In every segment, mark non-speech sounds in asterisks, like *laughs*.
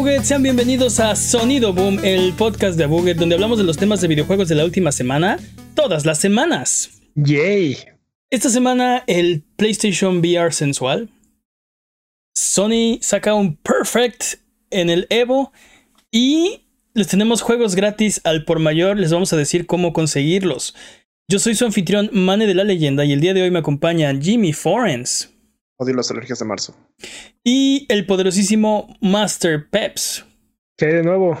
Buget, sean bienvenidos a Sonido Boom, el podcast de Buget, donde hablamos de los temas de videojuegos de la última semana, todas las semanas. Yay. Esta semana el PlayStation VR sensual. Sony saca un Perfect en el Evo y les tenemos juegos gratis al por mayor, les vamos a decir cómo conseguirlos. Yo soy su anfitrión Mane de la Leyenda y el día de hoy me acompaña Jimmy Forens. Odio las alergias de marzo. Y el poderosísimo Master Peps. ¿Qué hay de nuevo?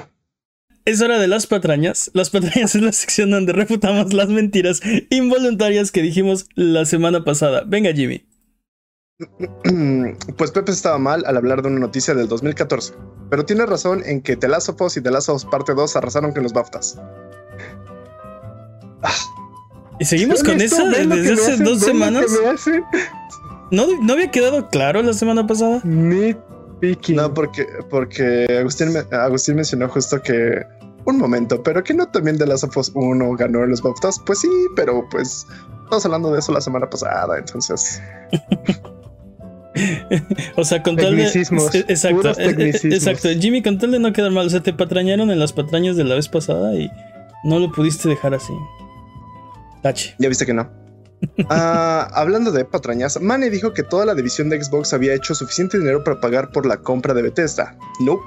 Es hora de las patrañas. Las patrañas *laughs* es la sección donde refutamos las mentiras involuntarias que dijimos la semana pasada. Venga, Jimmy. *clears throat* Pues Pepe estaba mal al hablar de una noticia del 2014, pero tiene razón en que The Last of Us y The Last of Us Parte 2 arrasaron con los BAFTAs. ¿Y seguimos con eso desde hace dos semanas? ¿No, ¿No había quedado claro la semana pasada? Ni piqui. No, porque, porque Agustín, Agustín mencionó justo que un momento, pero que no también The Last of Us 1 ganó los BAFTAs. Pues sí, pero pues estamos hablando de eso la semana pasada, entonces. *laughs* o sea, con tal de. Exacto, *laughs* exacto. Jimmy, con tal de no quedar mal. O sea, te patrañaron en las patrañas de la vez pasada y no lo pudiste dejar así. Tache. Ya viste que no. Ah, hablando de patrañas, Mane dijo que toda la división de Xbox había hecho suficiente dinero para pagar por la compra de Bethesda. Nope.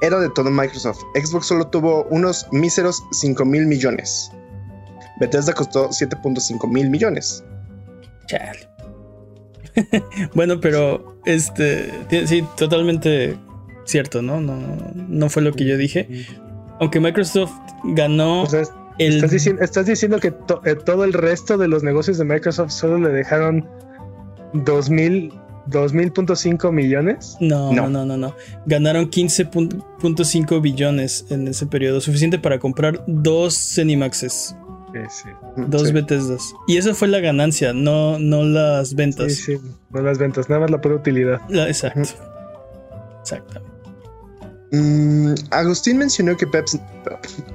Era de todo Microsoft. Xbox solo tuvo unos míseros 5 mil millones. Bethesda costó 7.5 mil millones. Chale. *laughs* bueno, pero este sí, totalmente cierto, ¿no? ¿no? No fue lo que yo dije. Aunque Microsoft ganó. Estás, diciendo, que eh, todo el resto de los negocios de Microsoft solo le dejaron 2000 2000.5 millones? No, no, no, no, no. Ganaron 15.5 billones en ese periodo, suficiente para comprar dos Cenimaxes. Dos sí. Bethesdas. Y esa fue la ganancia, no, no las ventas. Sí, sí, no las ventas, nada más la pura utilidad. exacto. Exacto. Mm, Agustín mencionó que Peps,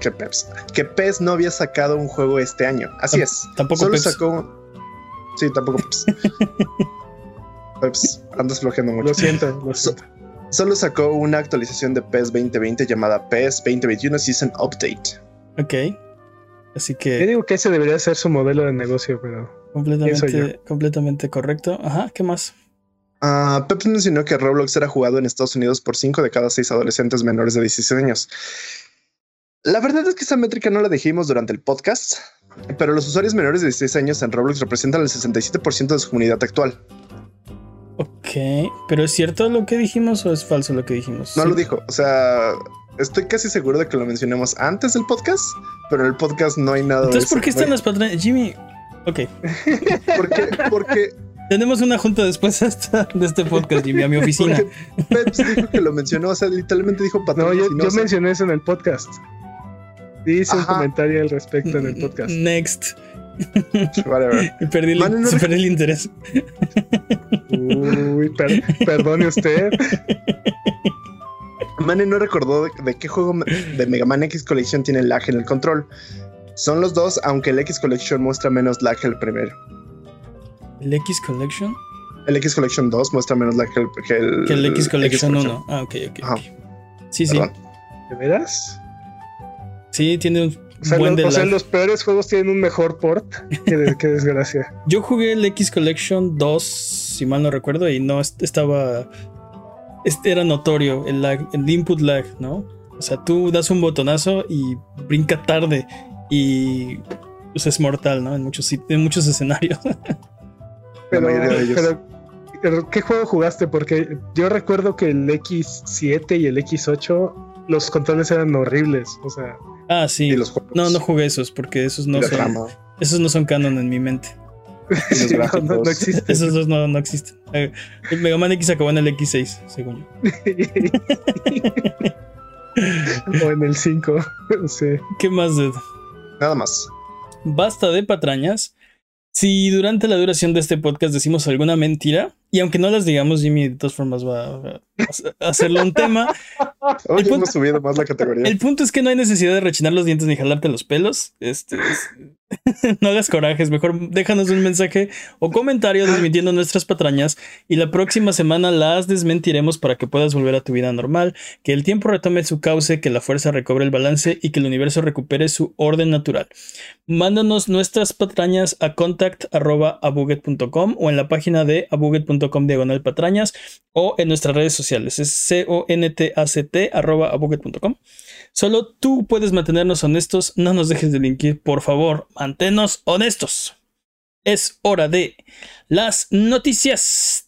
que Peps, que PES no había sacado un juego este año. Así es. Tampoco Solo Peps. sacó. Sí, tampoco Peps. *laughs* Peps, andas flojeando mucho. Lo siento, lo siento. So, solo sacó una actualización de PES 2020 llamada PES 2021 Season Update. Ok. Así que. Yo digo que ese debería ser su modelo de negocio, pero. Completamente, completamente correcto. Ajá, ¿qué más? Uh, Pep mencionó que Roblox era jugado en Estados Unidos por 5 de cada 6 adolescentes menores de 16 años. La verdad es que esa métrica no la dijimos durante el podcast, pero los usuarios menores de 16 años en Roblox representan el 67% de su comunidad actual. Ok, pero ¿es cierto lo que dijimos o es falso lo que dijimos? No ¿Sí? lo dijo, o sea, estoy casi seguro de que lo mencionamos antes del podcast, pero en el podcast no hay nada Entonces, de. *laughs* ¿por qué están las patrañas? Jimmy, ok. porque, porque tenemos una junta después *laughs* hasta de este podcast, Jimmy, a mi oficina. Peps dijo que lo mencionó, o sea, literalmente dijo. No, yo, yo mencioné eso en el podcast. Hice un comentario al respecto en el podcast. Next. *laughs* Whatever. *laughs* Perdí, el, no perdí el interés. Uy, per, perdone usted. Mane no recordó de, de, qué juego de Mega Man X Collection tiene lag en el control. Son los dos, aunque el X Collection muestra menos lag que el primero. ¿El X Collection? El X Collection 2 muestra menos lag que el, que el, que el X Collection 1. Ah, ok, ok. okay. Sí, Perdón. sí. ¿De veras? Sí, tiene un o sea, buen los, de o sea, lag. los peores juegos tienen un mejor port. Qué, de, qué desgracia. *laughs* Yo jugué el X Collection 2, si mal no recuerdo, y no estaba. Este era notorio el lag, el input lag, ¿no? O sea, tú das un botonazo y brinca tarde y pues es mortal, ¿no? En muchos, en muchos escenarios. *laughs* pero, pero, pero, ¿qué juego jugaste? Porque yo recuerdo que el X7 y el X8 los controles eran horribles, o sea. Ah, sí. Y los no, no jugué esos porque esos no son. trama. Esos no son canon en mi mente. *laughs* los no, no, no existen. Esos dos no, no existen. Eh, El Mega Man X acabó en el X6, según *laughs* o en el 5. sí. yo. ¿Qué más? Nada más. Basta de patrañas. Si durante la duración de este podcast decimos alguna mentira, Y aunque no las digamos, Jimmy de todas formas va a hacerlo un tema. *laughs* el, punto, subido más la categoría. el punto es que no hay necesidad de rechinar los dientes ni jalarte los pelos. Este, *laughs* no hagas corajes, mejor déjanos un mensaje o comentario desmintiendo nuestras patrañas y la próxima semana las desmentiremos para que puedas volver a tu vida normal, que el tiempo retome su cauce, que la fuerza recobre el balance y que el universo recupere su orden natural. Mándanos nuestras patrañas a contact.abuget.com o en la página de abuget.com diagonal patrañas o en nuestras redes sociales. Es c o n t a c t Solo tú puedes mantenernos honestos. No nos dejes de linkir, por favor. Manténnos honestos. Es hora de las noticias.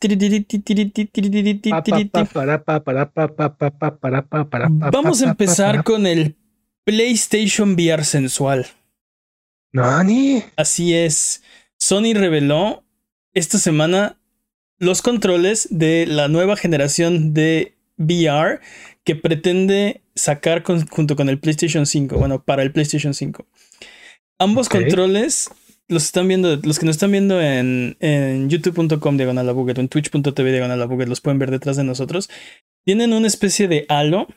Vamos a empezar con el PlayStation VR sensual. ¿Nani? Así es. Sony reveló esta semana los controles de la nueva generación de VR que pretende sacar junto con el PlayStation 5, bueno, para el PlayStation 5. Ambos controles los están viendo, los que nos están viendo en, en youtube.com diagonal o en twitch.tv diagonal los pueden ver detrás de nosotros. Tienen una especie de halo,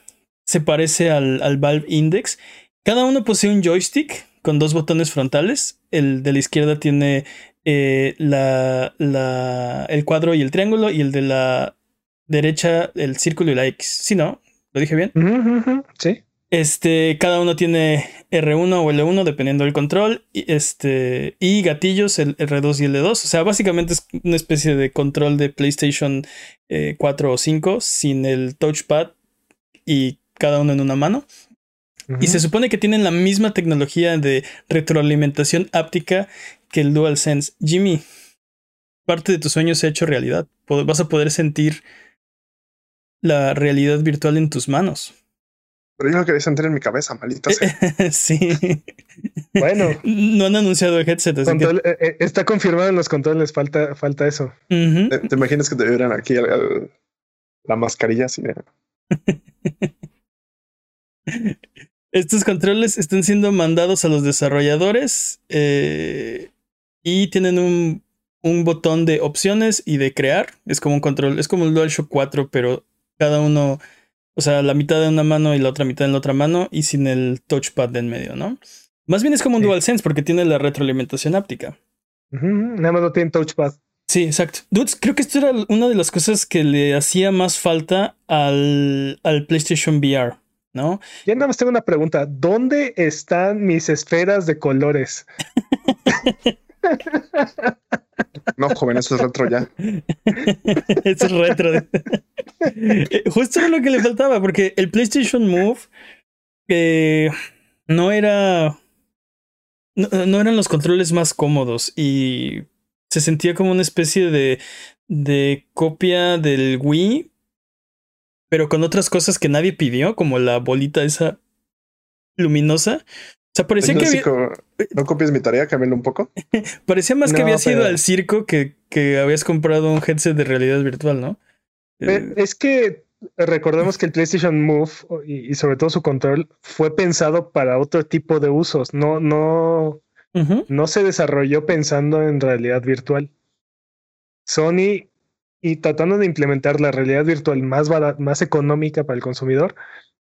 se parece al, al Valve Index. Cada uno posee un joystick con dos botones frontales. El de la izquierda tiene eh, la, la, el cuadro y el triángulo, y el de la derecha el círculo y la X. ¿Sí, no? ¿Lo dije bien? Sí. Este, cada uno tiene R1 o L1 dependiendo del control. Y, este, y gatillos, el R2 y el L2. O sea, básicamente es una especie de control de PlayStation 4 eh, o 5 sin el touchpad y cada uno en una mano. Y se supone que tienen la misma tecnología de retroalimentación áptica que el DualSense. Jimmy, parte de tu sueño se ha hecho realidad. Vas a poder sentir la realidad virtual en tus manos. Pero yo lo quería sentir en mi cabeza, maldita sea. *laughs* sí. Bueno. No han anunciado el headset. Eh, eh, está confirmado en los controles, falta, falta eso. ¿Te, imaginas que te vieran aquí la mascarilla así? *laughs* Estos controles están siendo mandados a los desarrolladores eh, y tienen un, un, botón de opciones y de crear. Es como un control, es como el DualShock 4, pero cada uno, o sea, la mitad de una mano y la otra mitad en la otra mano y sin el touchpad de en medio, ¿no? Más bien es como un DualSense porque tiene la retroalimentación áptica. Nada más no tiene touchpad. Sí, exacto. Dudes, creo que esto era una de las cosas que le hacía más falta al, al PlayStation VR, ¿no? Ya nada más tengo una pregunta. ¿Dónde están mis esferas de colores? No, joven, eso es retro ya. *laughs* eso es retro. *laughs* Justo lo que le faltaba, porque el PlayStation Move eh, no era. No, eran los controles más cómodos y se sentía como una especie de, de copia del Wii, pero con otras cosas que nadie pidió, como la bolita esa luminosa. O sea, parecía que ¿No copies mi tarea? Cámbialo un poco. *laughs* parecía más que había sido al circo que, que habías comprado un headset de realidad virtual, ¿no? Eh, es que recordemos que el PlayStation Move y, sobre todo su control fue pensado para otro tipo de usos. No, no, no se desarrolló pensando en realidad virtual. Sony y tratando de implementar la realidad virtual más, más económica para el consumidor,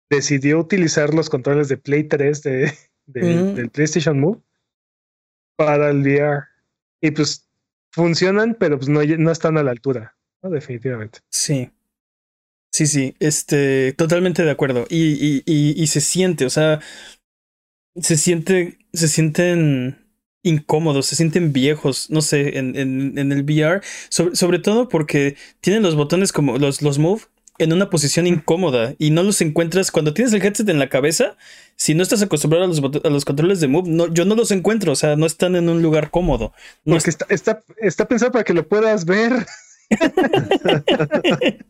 decidió utilizar los controles de Play 3 de, del PlayStation Move para el VR. Y pues funcionan, pero pues no, no están a la altura, ¿no? Definitivamente. Sí. Sí, sí, este, totalmente de acuerdo. Y, y, y, se siente, o sea, se siente, se sienten incómodos, se sienten viejos, no sé, en, en, en el VR, sobre, sobre, todo porque tienen los botones como los, los move en una posición incómoda y no los encuentras cuando tienes el headset en la cabeza. Si no estás acostumbrado a los, a los controles de Move, no, yo no los encuentro, o sea, no están en un lugar cómodo. Porque está, está, está pensado para que lo puedas ver. *laughs*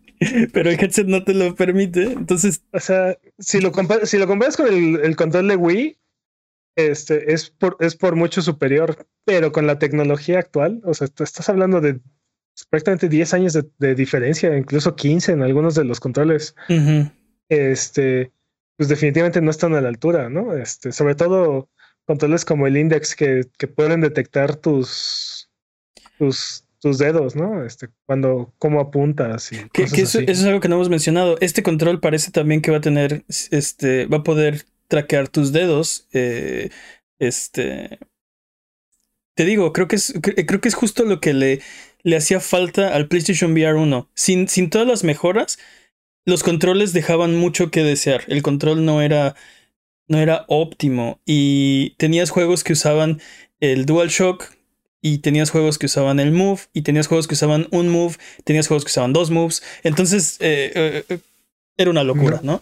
Pero el headset no te lo permite. Entonces, o sea, si lo, si lo comparas con el, el, control de Wii, este es por, es por mucho superior. Pero con la tecnología actual, o sea, estás hablando de prácticamente 10 años de, diferencia, incluso 15 en algunos de los controles. Este, pues definitivamente no están a la altura, ¿no? Este, sobre todo controles como el Index que, que pueden detectar tus, tus, tus dedos, ¿no? Este, cuando, cómo apuntas y que, eso, es algo que no hemos mencionado. Este control parece también que va a tener, este, va a poder traquear tus dedos. Eh, este, te digo, creo que es, creo que es justo lo que le, le hacía falta al PlayStation VR 1. Sin, sin todas las mejoras, los controles dejaban mucho que desear. El control no era, no era óptimo y tenías juegos que usaban el DualShock y tenías juegos que usaban el Move y tenías juegos que usaban un Move, tenías juegos que usaban dos Moves. Entonces eh, eh, eh, era una locura, ¿no? No,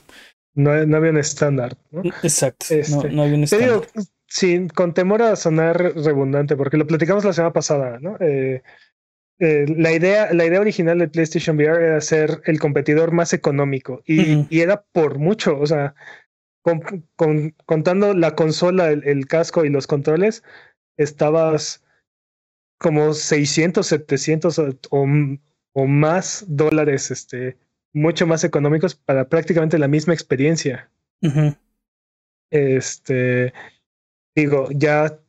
había un estándar. ¿no? Exacto. no, este, había un estándar. sí, con temor a sonar redundante, porque lo platicamos la semana pasada, ¿no? la, idea, la idea original de PlayStation VR era ser el competidor más económico y, era por mucho, o sea, contando la consola, el, casco y los controles, estabas como 600, 700 o, o, más dólares, este, mucho más económicos para prácticamente la misma experiencia. Este, digo, ya,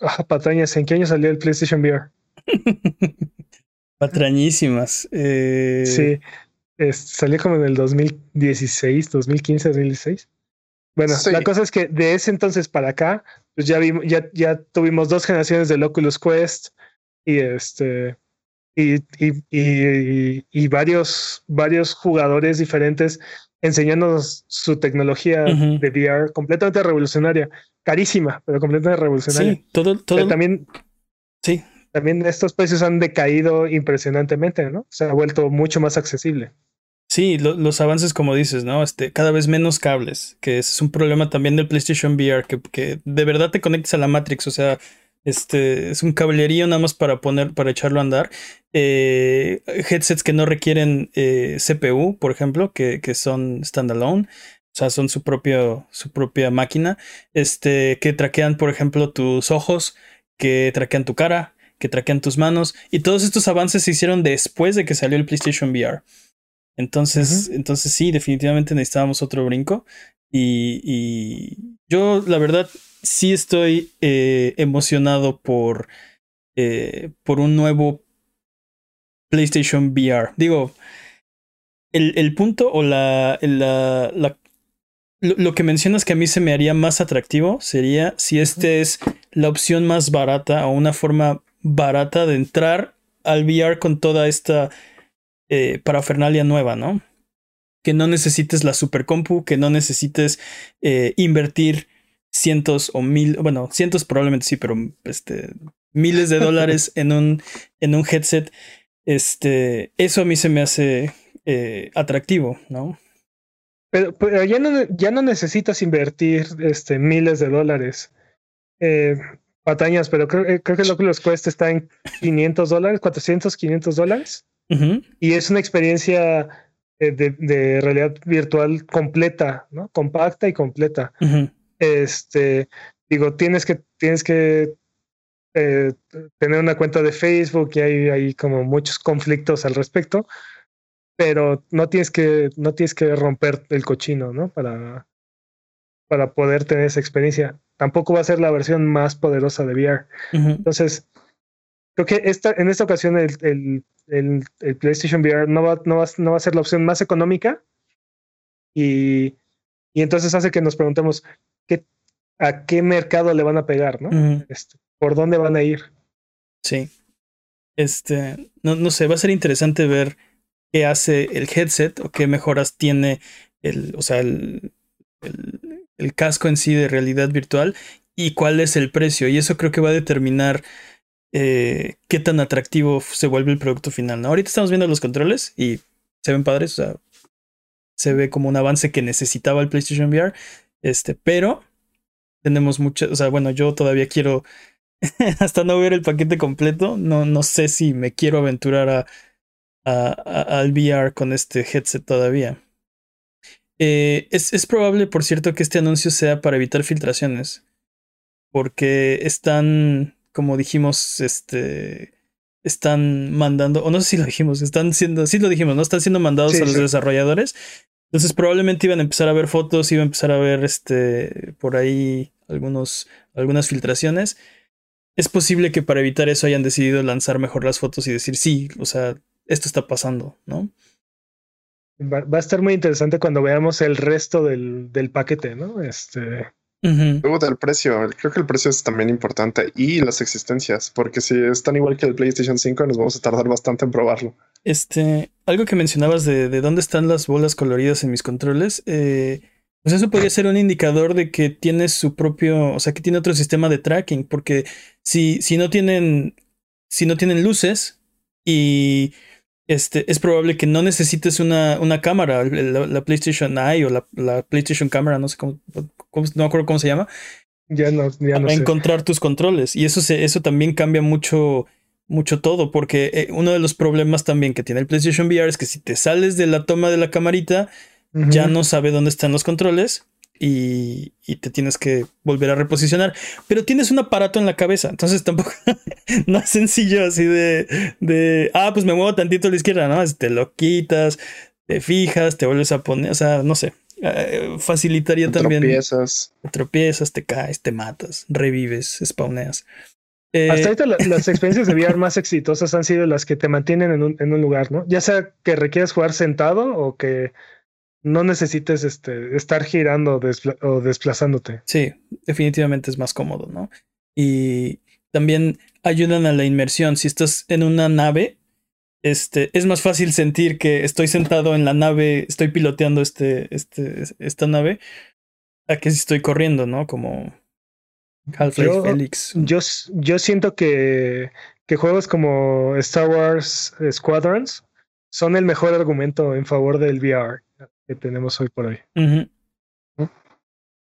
ah, patrañas, ¿en qué año salió el PlayStation VR? *laughs* Patrañísimas. Eh... Sí, salió como en el 2016, 2015, 2016. Bueno, la cosa es que de ese entonces para acá, pues ya vimos, ya, ya tuvimos dos generaciones del Oculus Quest y este y, y, y, y varios, varios jugadores diferentes enseñándonos su tecnología de VR completamente revolucionaria, carísima, pero completamente revolucionaria. Sí, todo, todo. también, sí, también estos precios han decaído impresionantemente, ¿no? Se ha vuelto mucho más accesible. Sí, los avances, como dices, ¿no? Este, cada vez menos cables, que ese es un problema también del PlayStation VR, que, que de verdad te conectes a la Matrix, o sea, este es un cablerío nada más para poner, para echarlo a andar. Eh, headsets que no requieren eh, CPU, por ejemplo, que, que son standalone. O sea, son su, propio, su propia máquina. Este, que traquean, por ejemplo, tus ojos, que traquean tu cara, que traquean tus manos. Y todos estos avances se hicieron después de que salió el PlayStation VR. Entonces, entonces sí, definitivamente necesitábamos otro brinco. Y, yo, la verdad, sí estoy eh, emocionado por, eh, por un nuevo PlayStation VR. Digo, el, el punto o la, la, la lo, lo, que mencionas que a mí se me haría más atractivo sería si este es la opción más barata o una forma barata de entrar al VR con toda esta eh, parafernalia nueva, ¿no? Que no necesites la super compu, que no necesites eh, invertir cientos o mil, bueno, cientos probablemente sí, pero este, miles de dólares *laughs* en un, en un headset. Este, eso a mí se me hace eh, atractivo, ¿no? Pero, pero, ya no, ya no necesitas invertir este, miles de dólares. Eh, patañas, pero creo, eh, creo que lo que los cuesta está en 500 dólares, 400, 500 dólares. Y es una experiencia eh, de, realidad virtual completa, ¿no? Compacta y completa. Este, digo, tienes que, tienes que eh, tener una cuenta de Facebook y hay, hay como muchos conflictos al respecto, pero no tienes que, no tienes que romper el cochino, ¿no? Para, para poder tener esa experiencia tampoco va a ser la versión más poderosa de VR. Entonces, creo que esta, en esta ocasión el, el, PlayStation VR no va, no, va, no va a ser la opción más económica y, y entonces hace que nos preguntemos qué, a qué mercado le van a pegar, ¿no? Este, ¿Por dónde van a ir? Sí. Este, no, no sé, va a ser interesante ver qué hace el headset o qué mejoras tiene el, o sea, el, el casco en sí de realidad virtual y cuál es el precio. Y eso creo que va a determinar eh, qué tan atractivo se vuelve el producto final. Ahorita estamos viendo los controles y se ven padres, o sea, se ve como un avance que necesitaba el PlayStation VR. Este, pero tenemos muchas, o sea, bueno, yo todavía quiero, *laughs* hasta no ver el paquete completo, no, no sé si me quiero aventurar a, al VR con este headset todavía. Eh, es, es, probable, por cierto, que este anuncio sea para evitar filtraciones. Porque están, como dijimos, este. Están mandando, o no sé si lo dijimos, están siendo, sí lo dijimos, ¿no? Están siendo mandados a los desarrolladores. Entonces probablemente iban a empezar a ver fotos, iban a empezar a ver este por ahí algunos, algunas filtraciones. es posible que para evitar eso hayan decidido lanzar mejor las fotos y decir, sí, o sea, esto está pasando, ¿no? Va, a estar muy interesante cuando veamos el resto del, del paquete, ¿no? Este. Luego del precio, creo que el precio es también importante y las existencias, porque si están igual que el PlayStation 5, nos vamos a tardar bastante en probarlo. Este, algo que mencionabas de, de dónde están las bolas coloridas en mis controles, eh, pues eso podría ser un indicador de que tiene su propio, o sea, que tiene otro sistema de tracking, porque si, si no tienen, si no tienen luces y este, es probable que no necesites una, una cámara, la, PlayStation Eye o la, PlayStation Camera, no sé cómo, no me acuerdo cómo se llama. Ya no, ya para encontrar tus controles. Y eso, se, eso también cambia mucho, mucho todo, porque eh, uno de los problemas también que tiene el PlayStation VR es que si te sales de la toma de la camarita, ya no sabe dónde están los controles y, te tienes que volver a reposicionar. Pero tienes un aparato en la cabeza, entonces tampoco *laughs* no es sencillo así de, de, ah, pues me muevo tantito a la izquierda, ¿no? Te lo quitas, te fijas, te vuelves a poner, o sea, no sé. Eh, facilitaría también. Tropiezas. Te tropiezas, te caes, te matas, revives, spawneas. Eh, Hasta ahorita las *laughs* experiencias de VR más exitosas han sido las que te mantienen en un, en un lugar, ¿no? Ya sea que requieras jugar sentado o que no necesites este, estar girando o desplazándote. Sí, definitivamente es más cómodo, ¿no? Y también ayudan a la inmersión. Si estás en una nave, este, es más fácil sentir que estoy sentado en la nave, estoy piloteando este, este, esta nave, a que si estoy corriendo, ¿no? Como Half-Life Felix. Yo, yo siento que, que juegos como Star Wars Squadrons son el mejor argumento en favor del VR que tenemos hoy por hoy.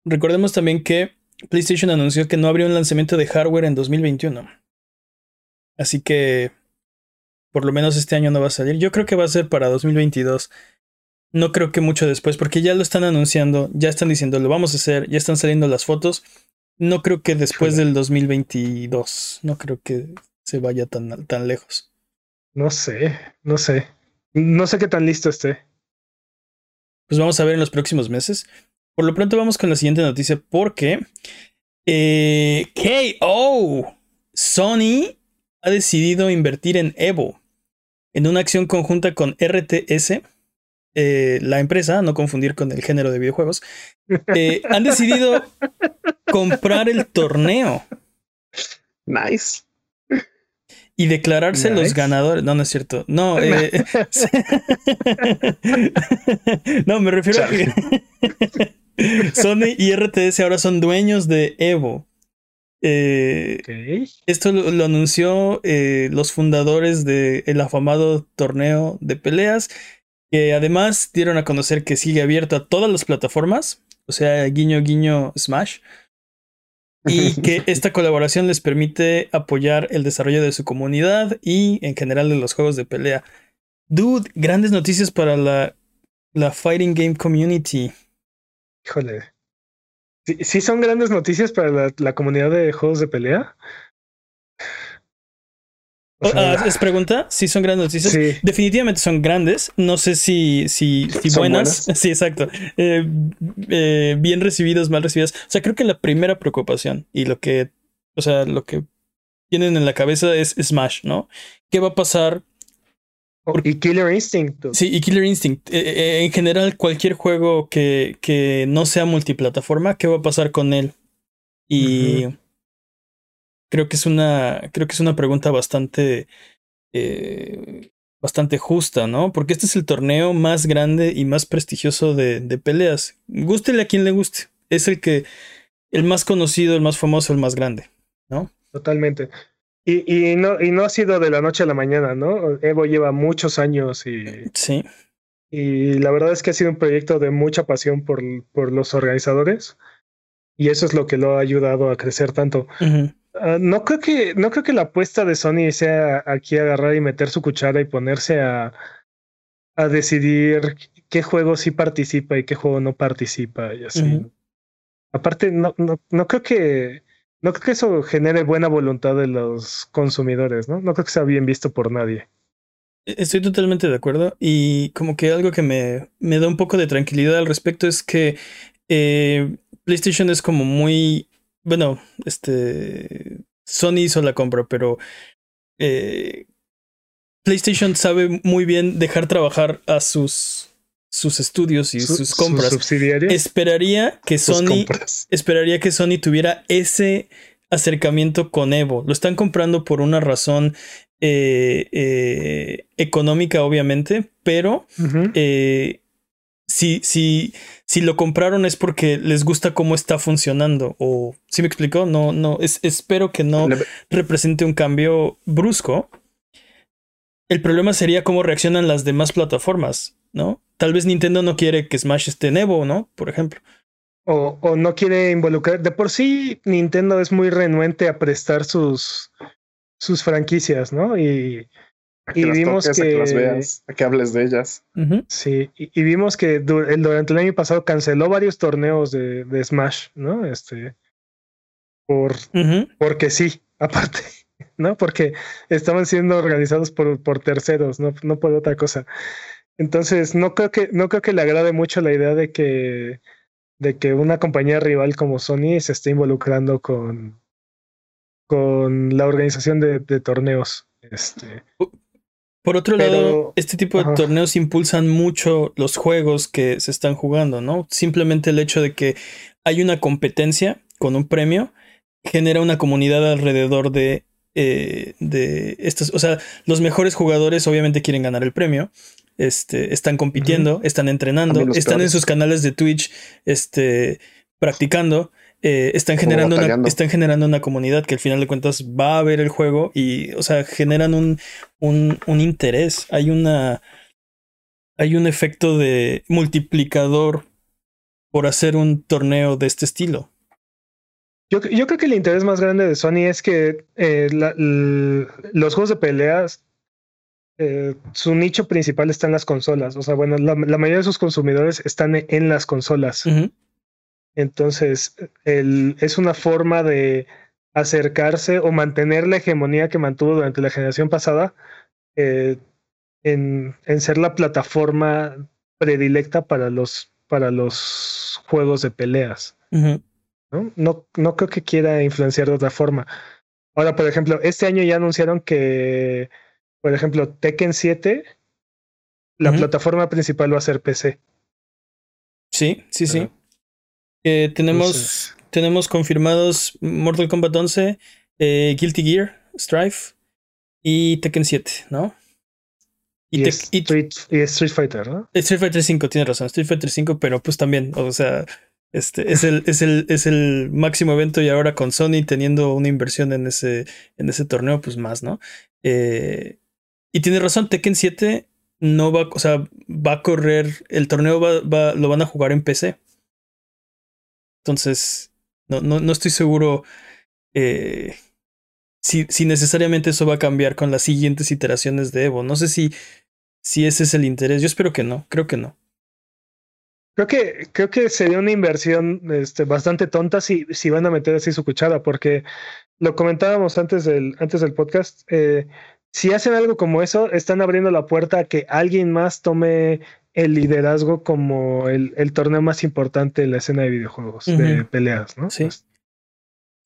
Recordemos también que PlayStation anunció que no habría un lanzamiento de hardware en 2021. Así que por lo menos este año no va a salir. Yo creo que va a ser para 2022. No creo que mucho después, porque ya lo están anunciando, ya están diciendo lo vamos a hacer, ya están saliendo las fotos. No creo que después del 2022, no creo que se vaya tan, tan lejos. No sé, no sé. No sé qué tan listo esté pues vamos a ver en los próximos meses. Por lo pronto vamos con la siguiente noticia porque eh, KO Sony ha decidido invertir en Evo en una acción conjunta con RTS, eh, la empresa, no confundir con el género de videojuegos, eh, han decidido comprar el torneo. Nice y declararse los ganadores. No, no es cierto. No, *laughs* eh, *laughs* no, me refiero a que *laughs* Sony y RTS ahora son dueños de Evo. Eh, esto lo, anunció eh, los fundadores del afamado torneo de peleas, que además dieron a conocer que sigue abierto a todas las plataformas, o sea, guiño, guiño, Smash y *laughs* que esta colaboración les permite apoyar el desarrollo de su comunidad y en general de los juegos de pelea. Dude, grandes noticias para la, la Fighting Game Community. Híjole. ¿Sí, son grandes noticias para la comunidad de juegos de pelea? Ah, ¿Es pregunta? Sí, son grandes noticias. Definitivamente son grandes. No sé si, si, si buenas. *laughs* Sí, exacto. Eh, eh, bien recibidas, mal recibidas. O sea, creo que la primera preocupación y lo que, o sea, lo que tienen en la cabeza es Smash, ¿no? ¿Qué va a pasar? Y Killer Instinct. Sí, y Killer Instinct. Eh, en general, cualquier juego que, que no sea multiplataforma, ¿qué va a pasar con él? Y creo que es una, creo que es una pregunta bastante, eh, bastante justa, ¿no? Porque este es el torneo más grande y más prestigioso de, de peleas. Gústele a quien le guste. Es el que, el más conocido, el más famoso, el más grande, ¿no? Totalmente. Y, y, no, y no ha sido de la noche a la mañana, ¿no? Evo lleva muchos años y. Sí. Y la verdad es que ha sido un proyecto de mucha pasión por, por los organizadores. Y eso es lo que lo ha ayudado a crecer tanto. Ah, no creo que no creo que la apuesta de Sony sea aquí agarrar y meter su cuchara y ponerse a, a decidir qué juego sí participa y qué juego no participa y así. Aparte, no, no, no creo que no creo que eso genere buena voluntad de los consumidores, ¿no? No creo que sea bien visto por nadie. E-, estoy totalmente de acuerdo y como que algo que me, me da un poco de tranquilidad al respecto es que eh, PlayStation es como muy bueno, este, Sony hizo la compra, pero eh, PlayStation sabe muy bien dejar trabajar a sus, sus estudios y sus compras. Esperaría que Sony esperaría que Sony tuviera ese acercamiento con Evo. Lo están comprando por una razón eh, eh, económica, obviamente, pero si, si, si lo compraron es porque les gusta cómo está funcionando. O si me explicó, no, no, es, espero que no represente un cambio brusco. El problema sería cómo reaccionan las demás plataformas, ¿no? Tal vez Nintendo no quiere que Smash esté en Evo, ¿no? Por ejemplo. O, o no quiere involucrar. De por sí, Nintendo es muy renuente a prestar sus, sus franquicias, ¿no? Y y vimos que, a las veas, a que hables de ellas. Sí, y, vimos que durante el año pasado canceló varios torneos de, de Smash, ¿no? Este, por, porque sí, *laughs* aparte, ¿no? Porque estaban siendo organizados por, por terceros, no, no por otra cosa. Entonces, no creo que, no creo que le agrade mucho la idea de que, de que una compañía rival como Sony se esté involucrando con, con la organización de, de torneos. Este. Por otro lado, este tipo de torneos impulsan mucho los juegos que se están jugando, ¿no? Simplemente el hecho de que hay una competencia con un premio genera una comunidad alrededor de, eh, de estos. O sea, los mejores jugadores obviamente quieren ganar el premio. Este, están compitiendo, están entrenando, están en sus canales de Twitch, este, practicando. Eh, están, generando una, están generando una comunidad que al final de cuentas va a ver el juego y, o sea, generan un, un, un interés. Hay una. Hay un efecto de multiplicador por hacer un torneo de este estilo. Yo, yo creo que el interés más grande de Sony es que eh, los juegos de peleas, eh, su nicho principal está en las consolas. O sea, bueno, la, mayoría de sus consumidores están en las consolas. Entonces, es una forma de acercarse o mantener la hegemonía que mantuvo durante la generación pasada eh, en, ser la plataforma predilecta para los, para los juegos de peleas. ¿no? ¿no? No, creo que quiera influenciar de otra forma. Ahora, por ejemplo, este año ya anunciaron que, por ejemplo, Tekken 7, la plataforma principal va a ser PC. Sí, sí, sí tenemos, tenemos confirmados Mortal Kombat 11, eh, Guilty Gear, Strife y Tekken 7, ¿no? Y, Street, Fighter, ¿no? Street Fighter 5, tiene razón, Street Fighter 5, pero pues también, o sea, este es el, es el, es el máximo evento y ahora con Sony teniendo una inversión en ese, en ese torneo, pues más, ¿no? Eh, y tiene razón, Tekken 7 no va, o sea, va a correr, el torneo va, lo van a jugar en PC. Entonces, no, no, no estoy seguro eh, si, si, necesariamente eso va a cambiar con las siguientes iteraciones de Evo. No sé si, si ese es el interés. Yo espero que no, creo que no. Creo que, creo que sería una inversión este, bastante tonta si, si van a meter así su cuchara, porque lo comentábamos antes del, antes del podcast. Eh, si hacen algo como eso, están abriendo la puerta a que alguien más tome el liderazgo como el, el, torneo más importante en la escena de videojuegos, de peleas, ¿no? Sí. Pues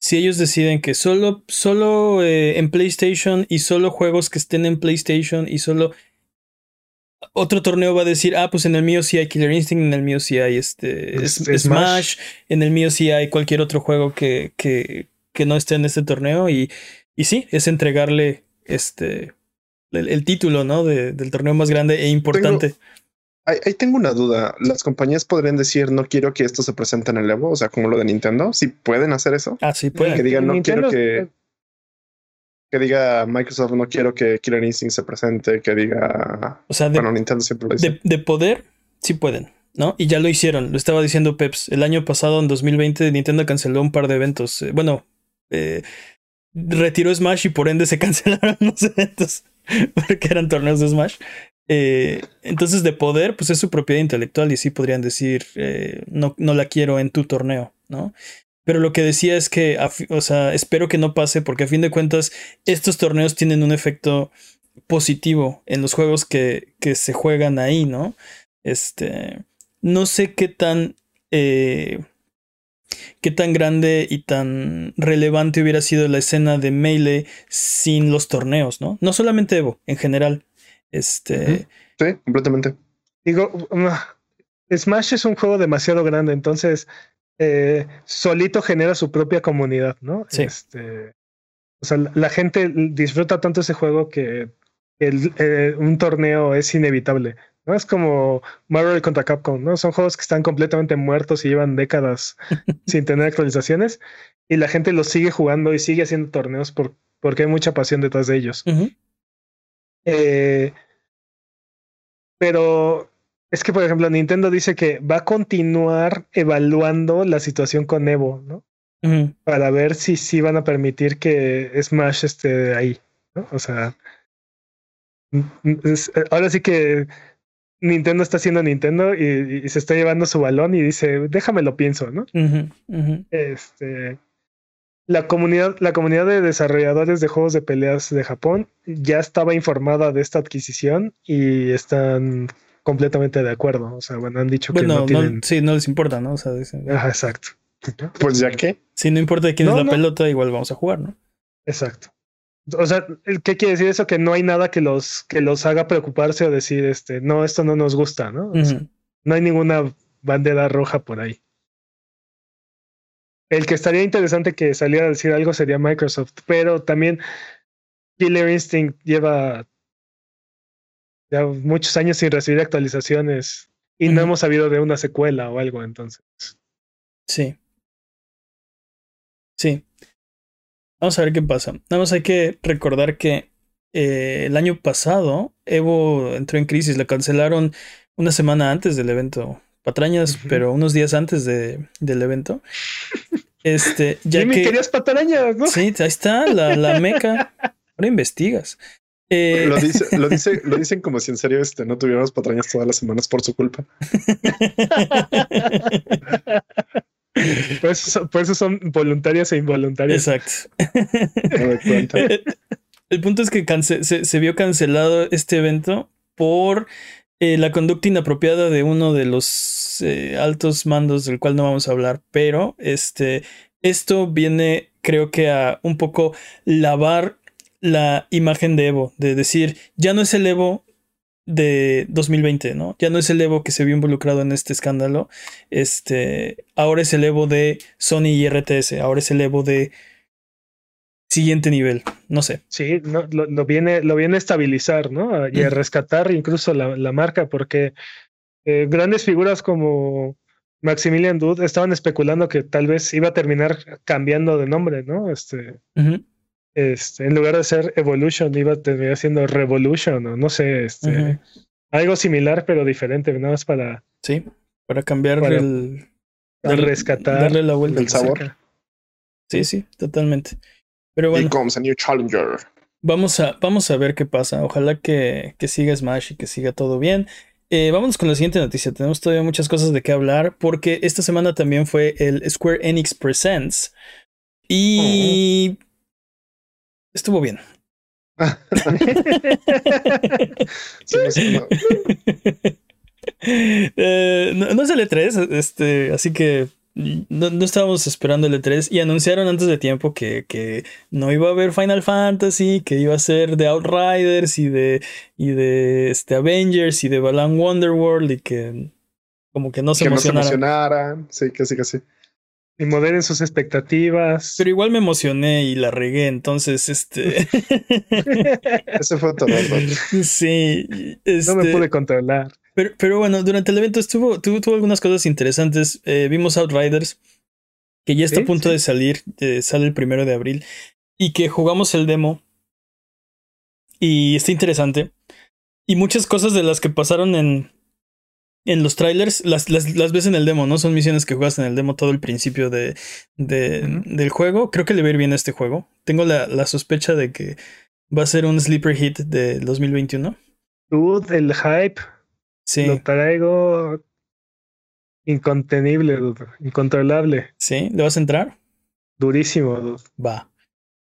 si ellos deciden que solo, solo eh, en PlayStation y solo juegos que estén en PlayStation y solo otro torneo va a decir, ah, pues en el mío sí hay Killer Instinct, en el mío sí hay este Smash. en el mío sí hay cualquier otro juego que, que, que no esté en este torneo y, y sí, es entregarle este el, título, ¿no? De, del torneo más grande e importante. Ahí, tengo una duda. ¿Las compañías podrían decir no quiero que esto se presente en el Evo? O sea, como lo de Nintendo. ¿Sí pueden hacer eso? Ah, sí pueden. Que digan no quiero que... Que diga Microsoft no quiero que Killer Instinct se presente. Que diga... O sea, de, bueno, Nintendo siempre lo dice. De, poder, sí pueden. ¿no? Y ya lo hicieron, lo estaba diciendo Peps. El año pasado, en 2020, Nintendo canceló un par de eventos. Eh, bueno, eh, retiró Smash y por ende se *laughs* cancelaron los eventos porque eran torneos de Smash. Eh, entonces, de poder, pues es su propiedad intelectual y sí podrían decir, eh, no, no la quiero en tu torneo, ¿no? Pero lo que decía es que, o sea, espero que no pase porque a fin de cuentas estos torneos tienen un efecto positivo en los juegos que, que se juegan ahí, ¿no? Este, no sé qué tan, eh, qué tan grande y tan relevante hubiera sido la escena de Melee sin los torneos, ¿no? No solamente Evo, en general. Este. Sí, completamente. Digo, Smash es un juego demasiado grande, entonces eh, solito genera su propia comunidad, ¿no? Sí. Este, o sea, la gente disfruta tanto ese juego que el, eh, un torneo es inevitable. ¿No? Es como Marvel contra Capcom, ¿no? Son juegos que están completamente muertos y llevan décadas *laughs* sin tener actualizaciones y la gente los sigue jugando y sigue haciendo torneos por, porque hay mucha pasión detrás de ellos. eh, pero es que, por ejemplo, Nintendo dice que va a continuar evaluando la situación con Evo, ¿no? Para ver si sí van a permitir que Smash esté ahí, ¿no? O sea, ahora sí que Nintendo está haciendo Nintendo y, se está llevando su balón y dice, déjame lo pienso, ¿no? Este, la comunidad, la comunidad de desarrolladores de juegos de peleas de Japón ya estaba informada de esta adquisición y están completamente de acuerdo. O sea, bueno, han dicho que no tienen... sí, no les importa, ¿no? O sea, dicen... Ajá, exacto. Pues ya que. Si no importa quién es la pelota, igual vamos a jugar, ¿no? Exacto. O sea, ¿qué quiere decir eso? Que no hay nada que los, que los haga preocuparse o decir, este, no, esto no nos gusta, ¿no? no hay ninguna bandera roja por ahí. El que estaría interesante que saliera a decir algo sería Microsoft, pero también Killer Instinct lleva ya muchos años sin recibir actualizaciones y no hemos sabido de una secuela o algo, entonces. Sí. Sí. Vamos a ver qué pasa. Nada más hay que recordar que eh, el año pasado Evo entró en crisis, la cancelaron una semana antes del evento. Patrañas, pero unos días antes de, del evento. Este, *laughs* ya me querías patrañas, ¿no? Sí, ahí está, la, la meca. *laughs* Ahora investigas. Eh, lo, dice, lo, *laughs* dice, lo dicen como si en serio este, no tuviéramos patrañas todas las semanas por su culpa. Por eso, son, voluntarias e involuntarias. Exacto. *laughs* el, punto es que se, vio cancelado este evento por eh, la conducta inapropiada de uno de los eh, altos mandos del cual no vamos a hablar, pero este, esto viene creo que a un poco lavar la imagen de Evo, de decir, ya no es el Evo de 2020, ¿no? Ya no es el Evo que se vio involucrado en este escándalo. Este, ahora es el Evo de Sony y RTS, ahora es el Evo de siguiente nivel, no sé. Sí, no, lo, viene, lo viene a estabilizar, ¿no? Y a rescatar incluso la, marca, porque eh, grandes figuras como Maximilian Dude estaban especulando que tal vez iba a terminar cambiando de nombre, ¿no? Este, este, en lugar de ser Evolution, iba a terminar siendo Revolution, o no sé, este, algo similar pero diferente, nada más para. Sí, para cambiar el. rescatar. Darle la vuelta. El sabor. Sí, sí, totalmente. Pero bueno. comes a new challenger. Vamos a, vamos a ver qué pasa. Ojalá que, que siga Smash y que siga todo bien. Eh, vámonos con la siguiente noticia. Tenemos todavía muchas cosas de qué hablar porque esta semana también fue el Square Enix Presents. Y estuvo bien. *laughs* *laughs* Eh, no, es el E3, este, así que no, estábamos esperando el E3 y anunciaron antes de tiempo que, que, no iba a haber Final Fantasy, que iba a ser de Outriders y de, y de este, Avengers y de Balan Wonderworld y que como que no se que emocionaran. Sí, casi, casi y moderen sus expectativas. Pero igual me emocioné y la regué, entonces este. *laughs* Ese fue todo. sí. No me este, pude controlar. Pero, pero bueno, durante el evento estuvo, tuvo, tuvo algunas cosas interesantes. Eh, vimos Outriders, que ya está a punto de salir, eh, sale el primero de abril, y que jugamos el demo. Y está interesante. Y muchas cosas de las que pasaron en, en los trailers las, las, las, ves en el demo, ¿no? Son misiones que juegas en el demo todo el principio de, de del juego. Creo que le va a ir bien a este juego. Tengo la, la, sospecha de que va a ser un sleeper hit de 2021. Dude, el hype. Sí. Lo traigo incontenible, dude. Incontrolable. ¿Sí? ¿Le vas a entrar? Durísimo, dude. Va.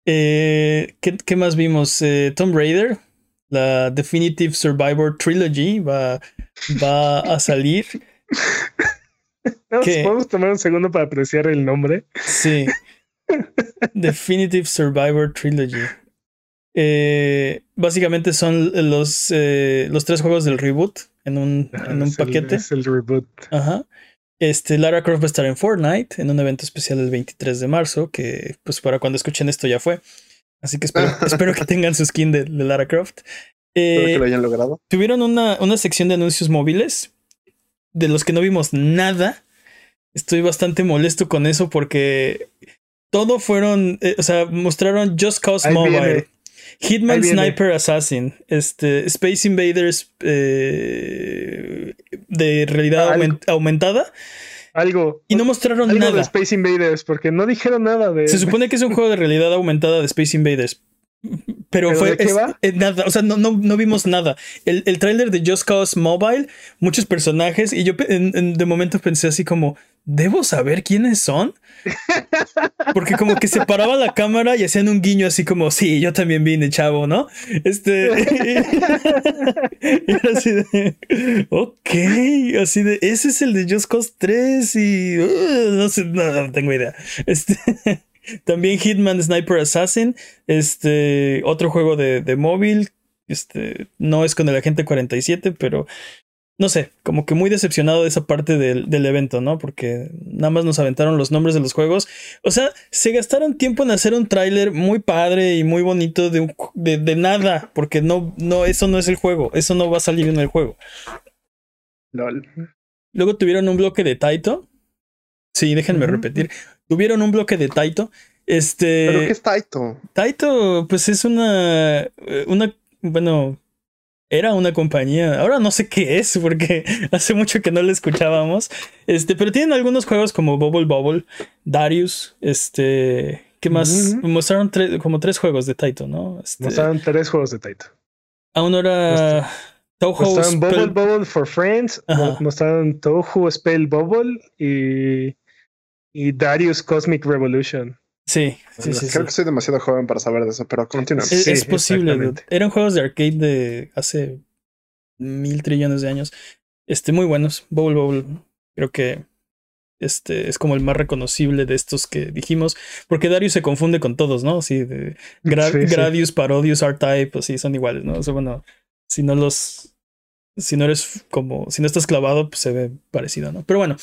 Eh, ¿qué, ¿qué, más vimos? Eh, Tomb Raider. La Definitive Survivor Trilogy va va a salir. *laughs* Podemos tomar un segundo para apreciar el nombre. Sí. *laughs* Definitive Survivor Trilogy. Eh, básicamente son los, eh, los tres juegos del reboot en un, en un paquete. es el reboot. Ajá. Este, Lara Croft va a estar en Fortnite en un evento especial el 23 de marzo, que pues para cuando escuchen esto ya fue. Así que espero, *laughs* espero que tengan su skin de, Lara Croft. espero que lo hayan logrado. Tuvieron una, una sección de anuncios móviles de los que no vimos nada. Estoy bastante molesto con eso porque todo fueron, eh, o sea, mostraron Just Cause Mobile, Hitman Sniper Assassin, este, Space Invaders eh, de realidad aumentada. Algo. Y no mostraron nada. de Space Invaders, porque no dijeron nada de. Se supone que es un juego de realidad aumentada de Space Invaders. Pero, fue eh, nada, o sea, no, no, vimos nada. El, el tráiler de Just Cause Mobile, muchos personajes, y yo de momento pensé así como, ¿debo saber quiénes son? *laughs* Porque como que se paraba la cámara y hacían un guiño así como, sí, yo también vine, chavo, ¿no? Este... y *laughs* así de, ok, así de, ese es el de Just Cause 3 y... Uh, no sé, no tengo idea. Este... *laughs* También Hitman Sniper Assassin, este, otro juego de, de móvil, este, no es con el agente 47, pero no sé, como que muy decepcionado de esa parte del, del, evento, ¿no? Porque nada más nos aventaron los nombres de los juegos. O sea, se gastaron tiempo en hacer un tráiler muy padre y muy bonito de, de, de, nada, porque no, no, eso no es el juego, eso no va a salir en el juego. Lol. Luego tuvieron un bloque de Taito. Sí, déjenme repetir. Tuvieron un bloque de Taito. Este. ¿Pero qué es Taito? Taito, pues es una. Eh, una. Bueno. Era una compañía. Ahora no sé qué es, porque *laughs* hace mucho que no la escuchábamos. Este, pero tienen algunos juegos como Bubble Bubble, Darius, este. ¿Qué más? Mostraron como tres juegos de Taito, ¿no? Este, mostraron tres juegos de Taito. Aún era. Mostraron Bubble Bubble for Friends. Mostraron Touhou Spell Bubble y y Darius Cosmic Revolution. Sí, sí, sí. Creo que soy demasiado joven para saber de eso, pero continuamos. Es, posible. Eran juegos de arcade de hace mil trillones de años. Este, muy buenos. Bubble Bubble. Creo que este es como el más reconocible de estos que dijimos. Porque Darius se confunde con todos, ¿no? Sí, de Gradius, Parodius, R-Type, así son iguales, ¿no? O sea, bueno, si no los si no eres como, si no estás clavado, pues se ve parecido, ¿no? Pero bueno,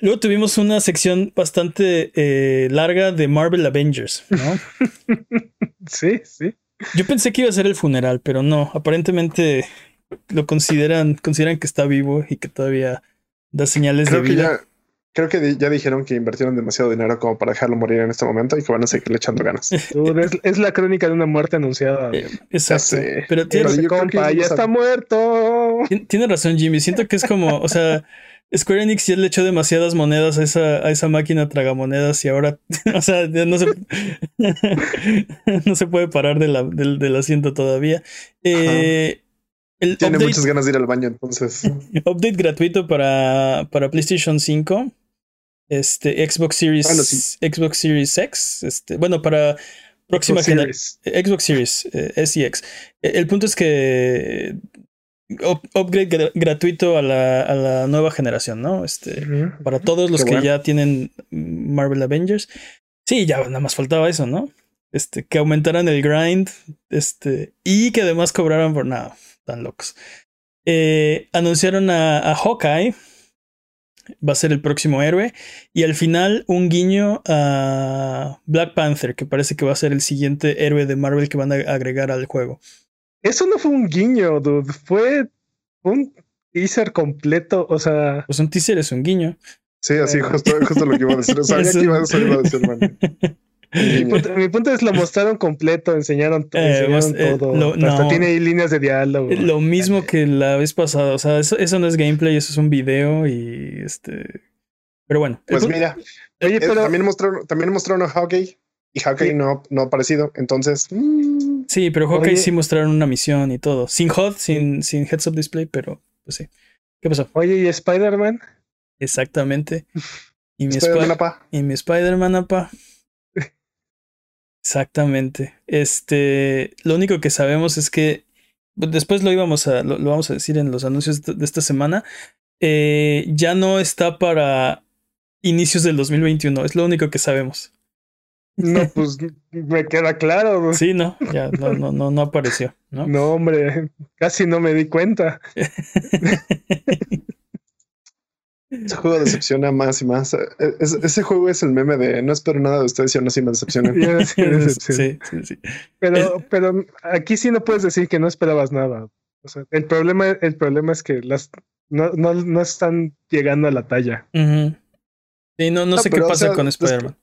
luego tuvimos una sección bastante eh, larga de Marvel Avengers, ¿no? *laughs* sí, sí. Yo pensé que iba a ser el funeral, pero no, aparentemente lo consideran, consideran que está vivo y que todavía da señales de vida. Creo que ya dijeron que invirtieron demasiado dinero como para dejarlo morir en este momento y que van a seguir echando ganas. *laughs* es, la crónica de una muerte anunciada. Eh, exacto. Pero, tiene, compa, ya está muerto. Tiene razón, Jimmy. Siento que es como, o sea, Square Enix ya le echó demasiadas monedas a esa, a esa máquina tragamonedas y ahora, *laughs* o sea, no se, *laughs* no se puede parar de la, del, asiento todavía. Eh, Tiene muchas ganas de ir al baño, entonces. *laughs* Update gratuito para, para PlayStation 5 este Xbox Series Xbox Series X, este, bueno, para próxima generación Xbox Series eh, S y X. E, el punto es que upgrade gratuito a la, a la, nueva generación, ¿no? Este, para todos los que ya tienen Marvel Avengers. Sí, ya nada más faltaba eso, ¿no? Este, que aumentaran el grind, este, y que además cobraran por nada, tan locos. Eh, anunciaron a, a Hawkeye, va a ser el próximo héroe. Y al final, un guiño a Black Panther, que parece que va a ser el siguiente héroe de Marvel que van a agregar al juego. Eso no fue un guiño, dude. Fue un teaser completo. O sea. Pues un teaser es un guiño. Sí, así, justo, justo lo que iba a decir. Sabía *laughs* que iba a decir, man. *laughs* Mi punto, es lo mostraron completo, enseñaron, eh, eh, todo. Hasta tiene líneas de diálogo. Lo mismo que la vez pasada. O sea, eso, eso, no es gameplay, eso es un video y este. Pero bueno. Pues mira. Oye, pero... también mostraron, también mostraron a Hawkeye y Hawkeye no, no ha aparecido. Entonces. Mm. Sí, pero Hawkeye sí mostraron una misión y todo. Sin HUD, sin, sin heads up display, pero pues sí. ¿Qué pasó? Oye, ¿y Spider-Man? Exactamente. Y mi Spider-Man, Y mi Spider-Man, apa. *laughs* Exactamente. Este, lo único que sabemos es que después lo íbamos a, lo, vamos a decir en los anuncios de esta semana. eh, ya no está para inicios del 2021. Es lo único que sabemos. No, pues me queda claro. Sí, no, ya no, no, no, no apareció. ¿no? no, hombre, casi no me di cuenta. Ese juego decepciona más y más. E, ese juego es el meme de no espero nada de ustedes y aún así me decepcionan. *laughs* *laughs* sí, sí, sí. Pero, pero aquí sí no puedes decir que no esperabas nada. O sea, el problema, el problema es que las no, no, no están llegando a la talla. Sí, no, no, sé qué pasa con Spider-Man.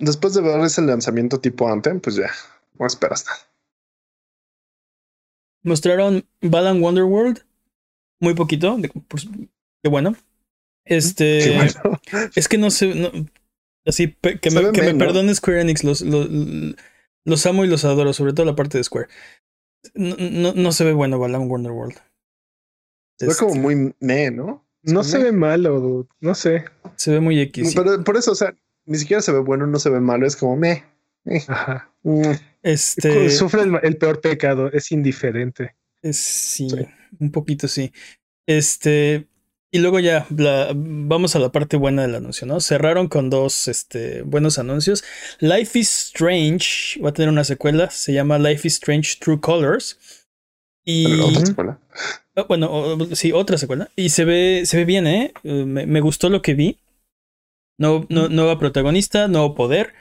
Después de ver ese lanzamiento tipo Anthem, pues ya, no esperas nada. Mostraron Balan Wonderworld. Muy poquito. Pues, qué bueno. Este. Es que no sé. así, que, me, que me, perdone Square Enix. Los, los, los, amo y los adoro, sobre todo la parte de Square. No, no, no se ve bueno Balan Wonderworld. Se ve como este muy me, ¿no? No se ve malo, no sé. Se ve muy X. Pero por eso, o sea, ni siquiera se ve bueno, no se ve malo, es como me. Ajá. Mm. Este. *laughs* Sufre el, peor pecado, es indiferente. sí, un poquito sí. Este. Y luego ya vamos a la parte buena del anuncio, ¿no? Cerraron con dos este, buenos anuncios. Life is Strange va a tener una secuela, se llama Life is Strange True Colors. Y... ¿Otra secuela? Ah, bueno, sí, otra secuela. Y se ve, se ve bien, ¿eh? eh me, gustó lo que vi. No, nueva protagonista, nuevo poder.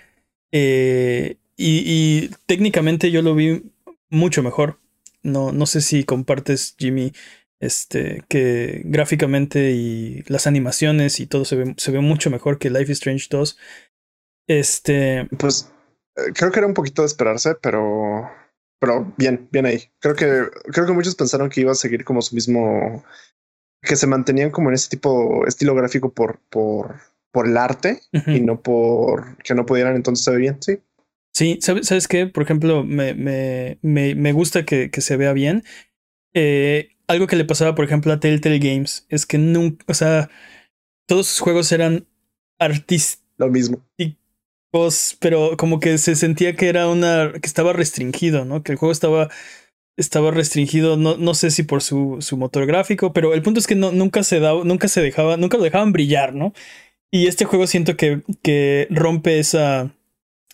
Eh, y, y, técnicamente yo lo vi mucho mejor. No, no sé si compartes, Jimmy, este, que gráficamente y las animaciones y todo se ve, se ve mucho mejor que Life is Strange 2. Este. Pues eh, creo que era un poquito de esperarse, pero. Pero bien, bien ahí. Creo que, creo que muchos pensaron que iba a seguir como su mismo. que se mantenían como en ese tipo estilo gráfico por, por, por el arte y no por que no pudieran, entonces se ve bien, sí. Sí, ¿sabes, ¿sabes qué? Por ejemplo, me, me, me, me gusta que, que, se vea bien. Eh, algo que le pasaba, por ejemplo, a Telltale Games es que nunca, o sea, todos sus juegos eran artísticos. Lo mismo. Pero como que se sentía que era una. que estaba restringido, ¿no? Que el juego estaba. Estaba restringido, no, no sé si por su, su motor gráfico, pero el punto es que no, nunca se daba, nunca se dejaba, nunca lo dejaban brillar, ¿no? Y este juego siento que, que rompe esa,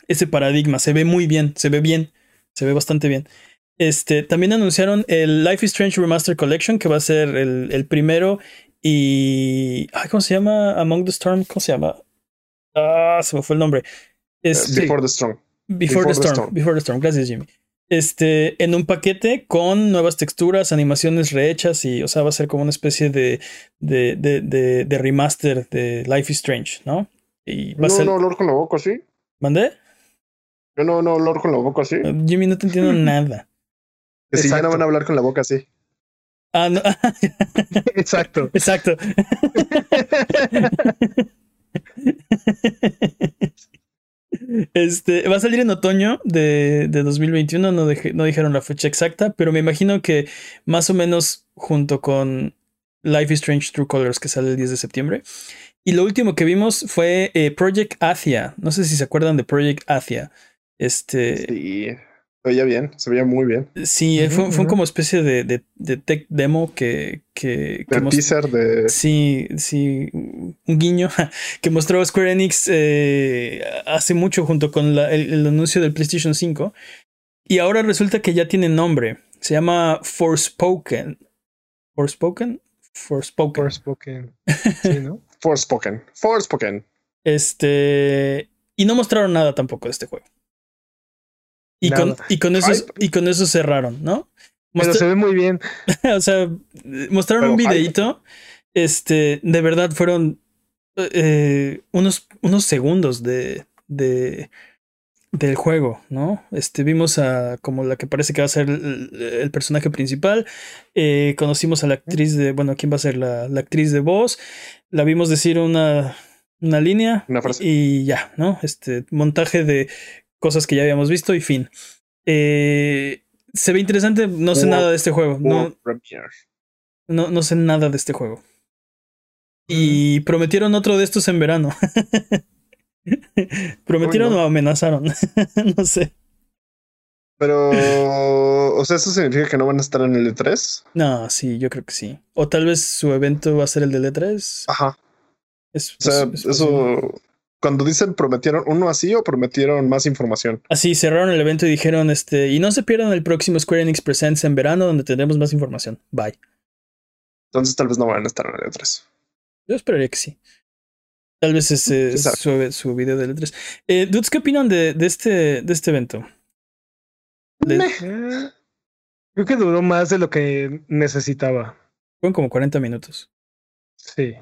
ese paradigma. Se ve muy bien, se ve bien, se ve bastante bien. Este, también anunciaron el Life is Strange Remaster Collection, que va a ser el, el primero. Y. ¿Cómo se llama? Among the Storm. ¿Cómo se llama? Ah, se me fue el nombre. Es, Before the Storm. Before, the, Storm. Before the Storm. Gracias, Jimmy. Este, en un paquete con nuevas texturas, animaciones rehechas y, o sea, va a ser como una especie de, de, de, de, remaster de Life is Strange, ¿no? Y va no, a ser... no, olor con la boca, ¿sí? ¿Mandé? Yo no, no, olor con la boca, ¿sí? Jimmy, no te entiendo *laughs* nada. Que si ya no van a hablar con la boca así. Ah, no. *laughs* Exacto. Exacto. *laughs* Este va a salir en otoño de, de 2021. No, no dijeron la fecha exacta, pero me imagino que más o menos junto con Life is Strange True Colors, que sale el 10 de septiembre. Y lo último que vimos fue eh, Project Athia. No sé si se acuerdan de Project Athia. Este. Sí. Se veía bien, se veía muy bien. Sí, fue, fue como especie de, de, de, tech demo que. que, que teaser de. Sí, sí, un guiño *laughs* que mostró Square Enix eh, hace mucho junto con la, el, anuncio del PlayStation 5. Y ahora resulta que ya tiene nombre. Se llama Forspoken. ¿Forspoken? Forspoken. Forspoken. Sí, ¿no? *laughs* Forspoken. Forspoken. Este. Y no mostraron nada tampoco de este juego. Y con, y con, eso, y con eso cerraron, ¿no? Pero se ve muy bien. *laughs* o sea, mostraron un videito. Este, de verdad fueron eh, unos, unos segundos de, de, del juego, ¿no? Este, vimos a como la que parece que va a ser el, personaje principal. Eh, conocimos a la actriz de, bueno, ¿quién va a ser la, la actriz de voz? La vimos decir una, una línea. Una frase. Y ya, ¿no? Este montaje de cosas que ya habíamos visto y fin. Eh, se ve interesante, no sé nada de este juego. No, no, no sé nada de este juego. Y prometieron otro de estos en verano. *laughs* prometieron o amenazaron. *laughs* no sé. Pero, o sea, ¿eso significa que no van a estar en el E3? No, sí, yo creo que sí. O tal vez su evento va a ser el del E3. Ajá. o sea, eso, cuando dicen prometieron uno así o prometieron más información. Así, cerraron el evento y dijeron, este, y no se pierdan el próximo Square Enix Presents en verano donde tendremos más información. Bye. Entonces tal vez no van a estar en el E3. Yo esperaría que sí. Tal vez ese es su, su, video del E3. Eh, Dudes, ¿qué opinan de, de, este, de este evento? Creo que duró más de lo que necesitaba. Fueron como 40 minutos. Sí.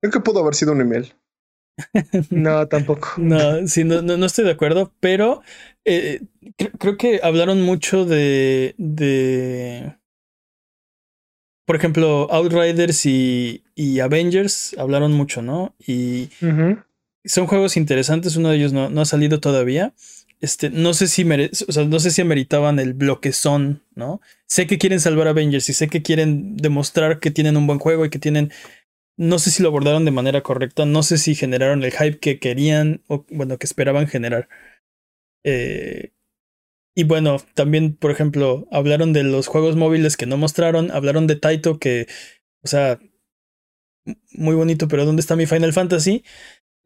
Creo que pudo haber sido un email. No, *laughs* tampoco. No, sí, no, no, estoy de acuerdo, pero eh, creo que hablaron mucho de, de. Por ejemplo, Outriders y, y Avengers hablaron mucho, ¿no? Y son juegos interesantes, uno de ellos no, no ha salido todavía. Este, no sé si o sea, no sé si ameritaban el bloque son, ¿no? Sé que quieren salvar a Avengers y sé que quieren demostrar que tienen un buen juego y que tienen. No sé si lo abordaron de manera correcta, no sé si generaron el hype que querían o, bueno, que esperaban generar. Eh, y bueno, también, por ejemplo, hablaron de los juegos móviles que no mostraron, hablaron de Taito que, o sea, muy bonito, pero ¿dónde está mi Final Fantasy?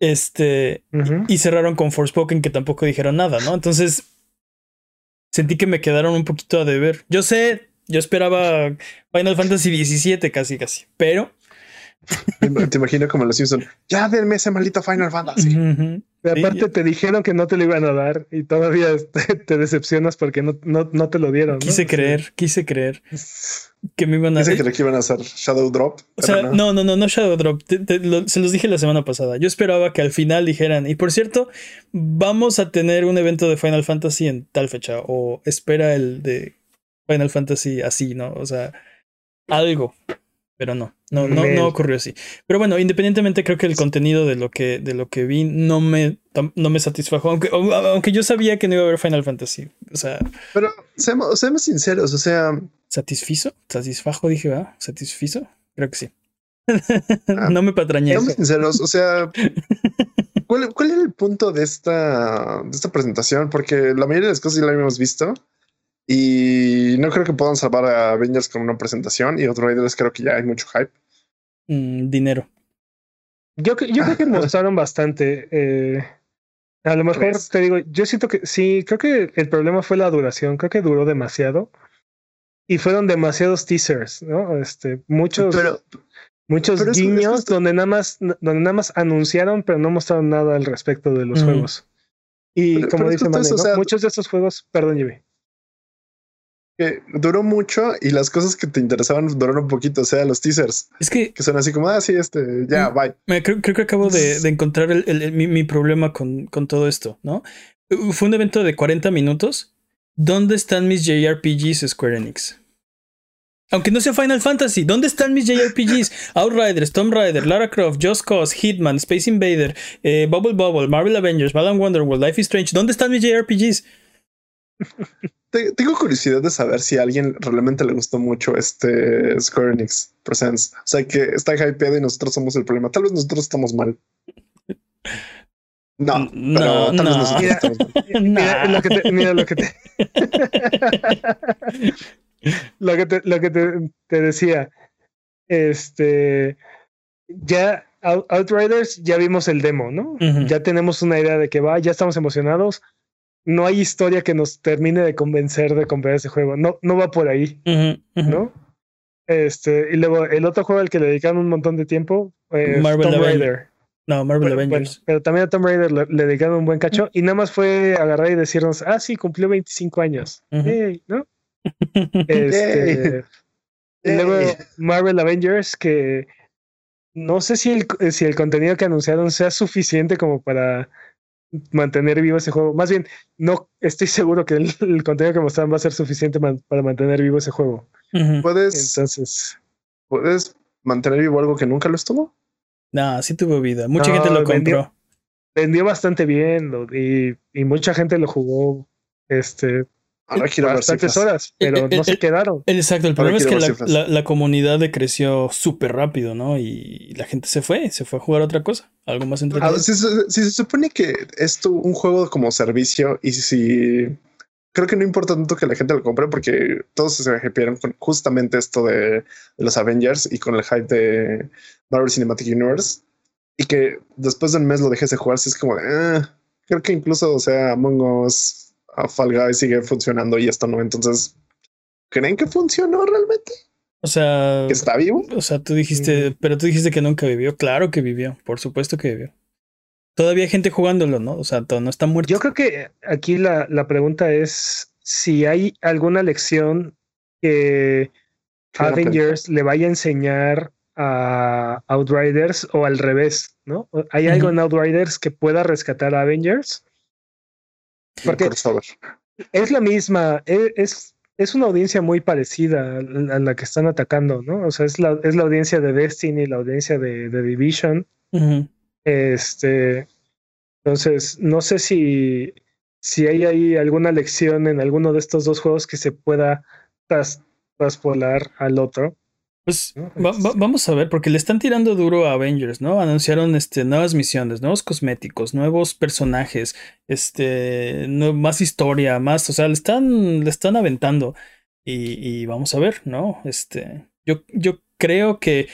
Este, y cerraron con Forspoken, que tampoco dijeron nada, ¿no? Entonces, sentí que me quedaron un poquito a deber. Yo sé, yo esperaba Final Fantasy XVII casi, casi, pero. *laughs* Te imagino como los Simpsons. Ya denme ese maldito Final Fantasy. aparte te dijeron que no te lo iban a dar y todavía *laughs* te, decepcionas porque no, no, no, te lo dieron. Quise creer, quise creer. que me iban a Dice que iban a hacer Shadow Drop. O sea, no, no, no, no Shadow Drop. se los dije la semana pasada. Yo esperaba que al final dijeran, y por cierto, vamos a tener un evento de Final Fantasy en tal fecha, o espera el de Final Fantasy así, ¿no? O sea, algo. Pero no, no, no, no ocurrió así. Pero bueno, independientemente creo que el contenido de lo que, de lo que vi no me, no me satisfajo. Aunque, aunque yo sabía que no iba a haber Final Fantasy. O sea. Pero seamos, seamos sinceros, o sea ¿Satisfizo? ¿Satisfajo? Dije, ¿verdad? ¿Satisfizo? Creo que sí. Ah, *laughs* no me patrañé. Seamos sinceros, o sea, *laughs* ¿cuál, ¿cuál, era el punto de esta, de esta presentación? Porque la mayoría de las cosas ya la habíamos visto y no creo que puedan salvar a Avengers con una presentación y otro Raiders creo que ya hay mucho hype. Mm, dinero. Yo, yo creo que *laughs* mostraron bastante. Eh, a lo mejor te digo, yo siento que sí, creo que el problema fue la duración, creo que duró demasiado y fueron demasiados teasers, ¿no? Este, muchos, muchos guiños donde nada más, donde nada más anunciaron, pero no mostraron nada al respecto de los juegos. Y como dice Mane, muchos de estos juegos, perdón, Jimmy. Que duró mucho y las cosas que te interesaban duraron un poquito, o sea, los teasers. Es que, que son así como, ah, sí, este, ya, bye. creo, creo, que acabo de, de encontrar el, mi, mi, problema con, con todo esto, ¿no? Fue un evento de 40 minutos. ¿Dónde están mis JRPGs Square Enix? Aunque no sea Final Fantasy, ¿dónde están mis JRPGs? *laughs* Outriders, Tomb Raider, Lara Croft, Just Cause, Hitman, Space Invader, eh, Bubble Bubble, Marvel Avengers, Balan Wonderworld, Life is Strange. ¿Dónde están mis JRPGs? *laughs* Tengo curiosidad de saber si a alguien realmente le gustó mucho este Square Enix Presents. O sea, que está hypeado y nosotros somos el problema. Tal vez nosotros estamos mal. No, pero tal vez nosotros estamos mal. *laughs* Mira, lo que te, mira lo que te. *laughs* lo que te, lo que te, decía, este, ya Outriders, ya vimos el demo, ¿no? Ya tenemos una idea de que va, ya estamos emocionados. No hay historia que nos termine de convencer de comprar ese juego. No, no va por ahí, ¿no? Este, y luego el otro juego al que le dedicaron un montón de tiempo, eh, Marvel Tomb Raider. No, Marvel Avengers. pero también a Tomb Raider le, dedicaron un buen cacho y nada más fue agarrar y decirnos, ah, sí, cumplió 25 años. ¿no? *laughs* Este, y luego Marvel Avengers, que no sé si el, si el contenido que anunciaron sea suficiente como para mantener vivo ese juego. Más bien, no estoy seguro que el, contenido que mostraron va a ser suficiente para mantener vivo ese juego. Puedes. Entonces. ¿Puedes mantener vivo algo que nunca lo estuvo? No, sí tuvo vida. Mucha gente lo compró. Vendió, bastante bien y, y, mucha gente lo jugó. Este, Ahora quiero bastantes horas, pero no se quedaron. *laughs* Exacto, el problema es que la, la, comunidad creció súper rápido, ¿no? Y la gente se fue, se fue a jugar otra cosa, algo más entretenido. si, se supone que esto un juego como servicio y si creo que no importa tanto que la gente lo compre porque todos se hypearon con justamente esto de, los Avengers y con el hype de Marvel Cinematic Universe y que después de un mes lo dejes de jugar, si es como de, eh, creo que incluso, o sea, Among Us, a Fall Guys sigue funcionando y esto no. Entonces, ¿creen que funcionó realmente? O sea, ¿Que está vivo. O sea, tú dijiste, pero tú dijiste que nunca vivió. Claro que vivió, por supuesto que vivió. Todavía hay gente jugándolo, ¿no? O sea, todo no está muerto. Yo creo que aquí la, la pregunta es si hay alguna lección que Avengers le vaya a enseñar a Outriders o al revés, ¿no? ¿Hay algo en Outriders que pueda rescatar a Avengers? Porque es la misma, e, es, es una audiencia muy parecida a la que están atacando, ¿no? O sea, es la, es la audiencia de Destiny, la audiencia de, Division. Este, entonces, no sé si, si hay ahí alguna lección en alguno de estos dos juegos que se pueda traspolar al otro. Pues vamos a ver, porque le están tirando duro a Avengers, ¿no? Anunciaron este, nuevas misiones, nuevos cosméticos, nuevos personajes, este, más historia, más, o sea, le están, le están aventando. Y, vamos a ver, ¿no? Este, yo, yo creo que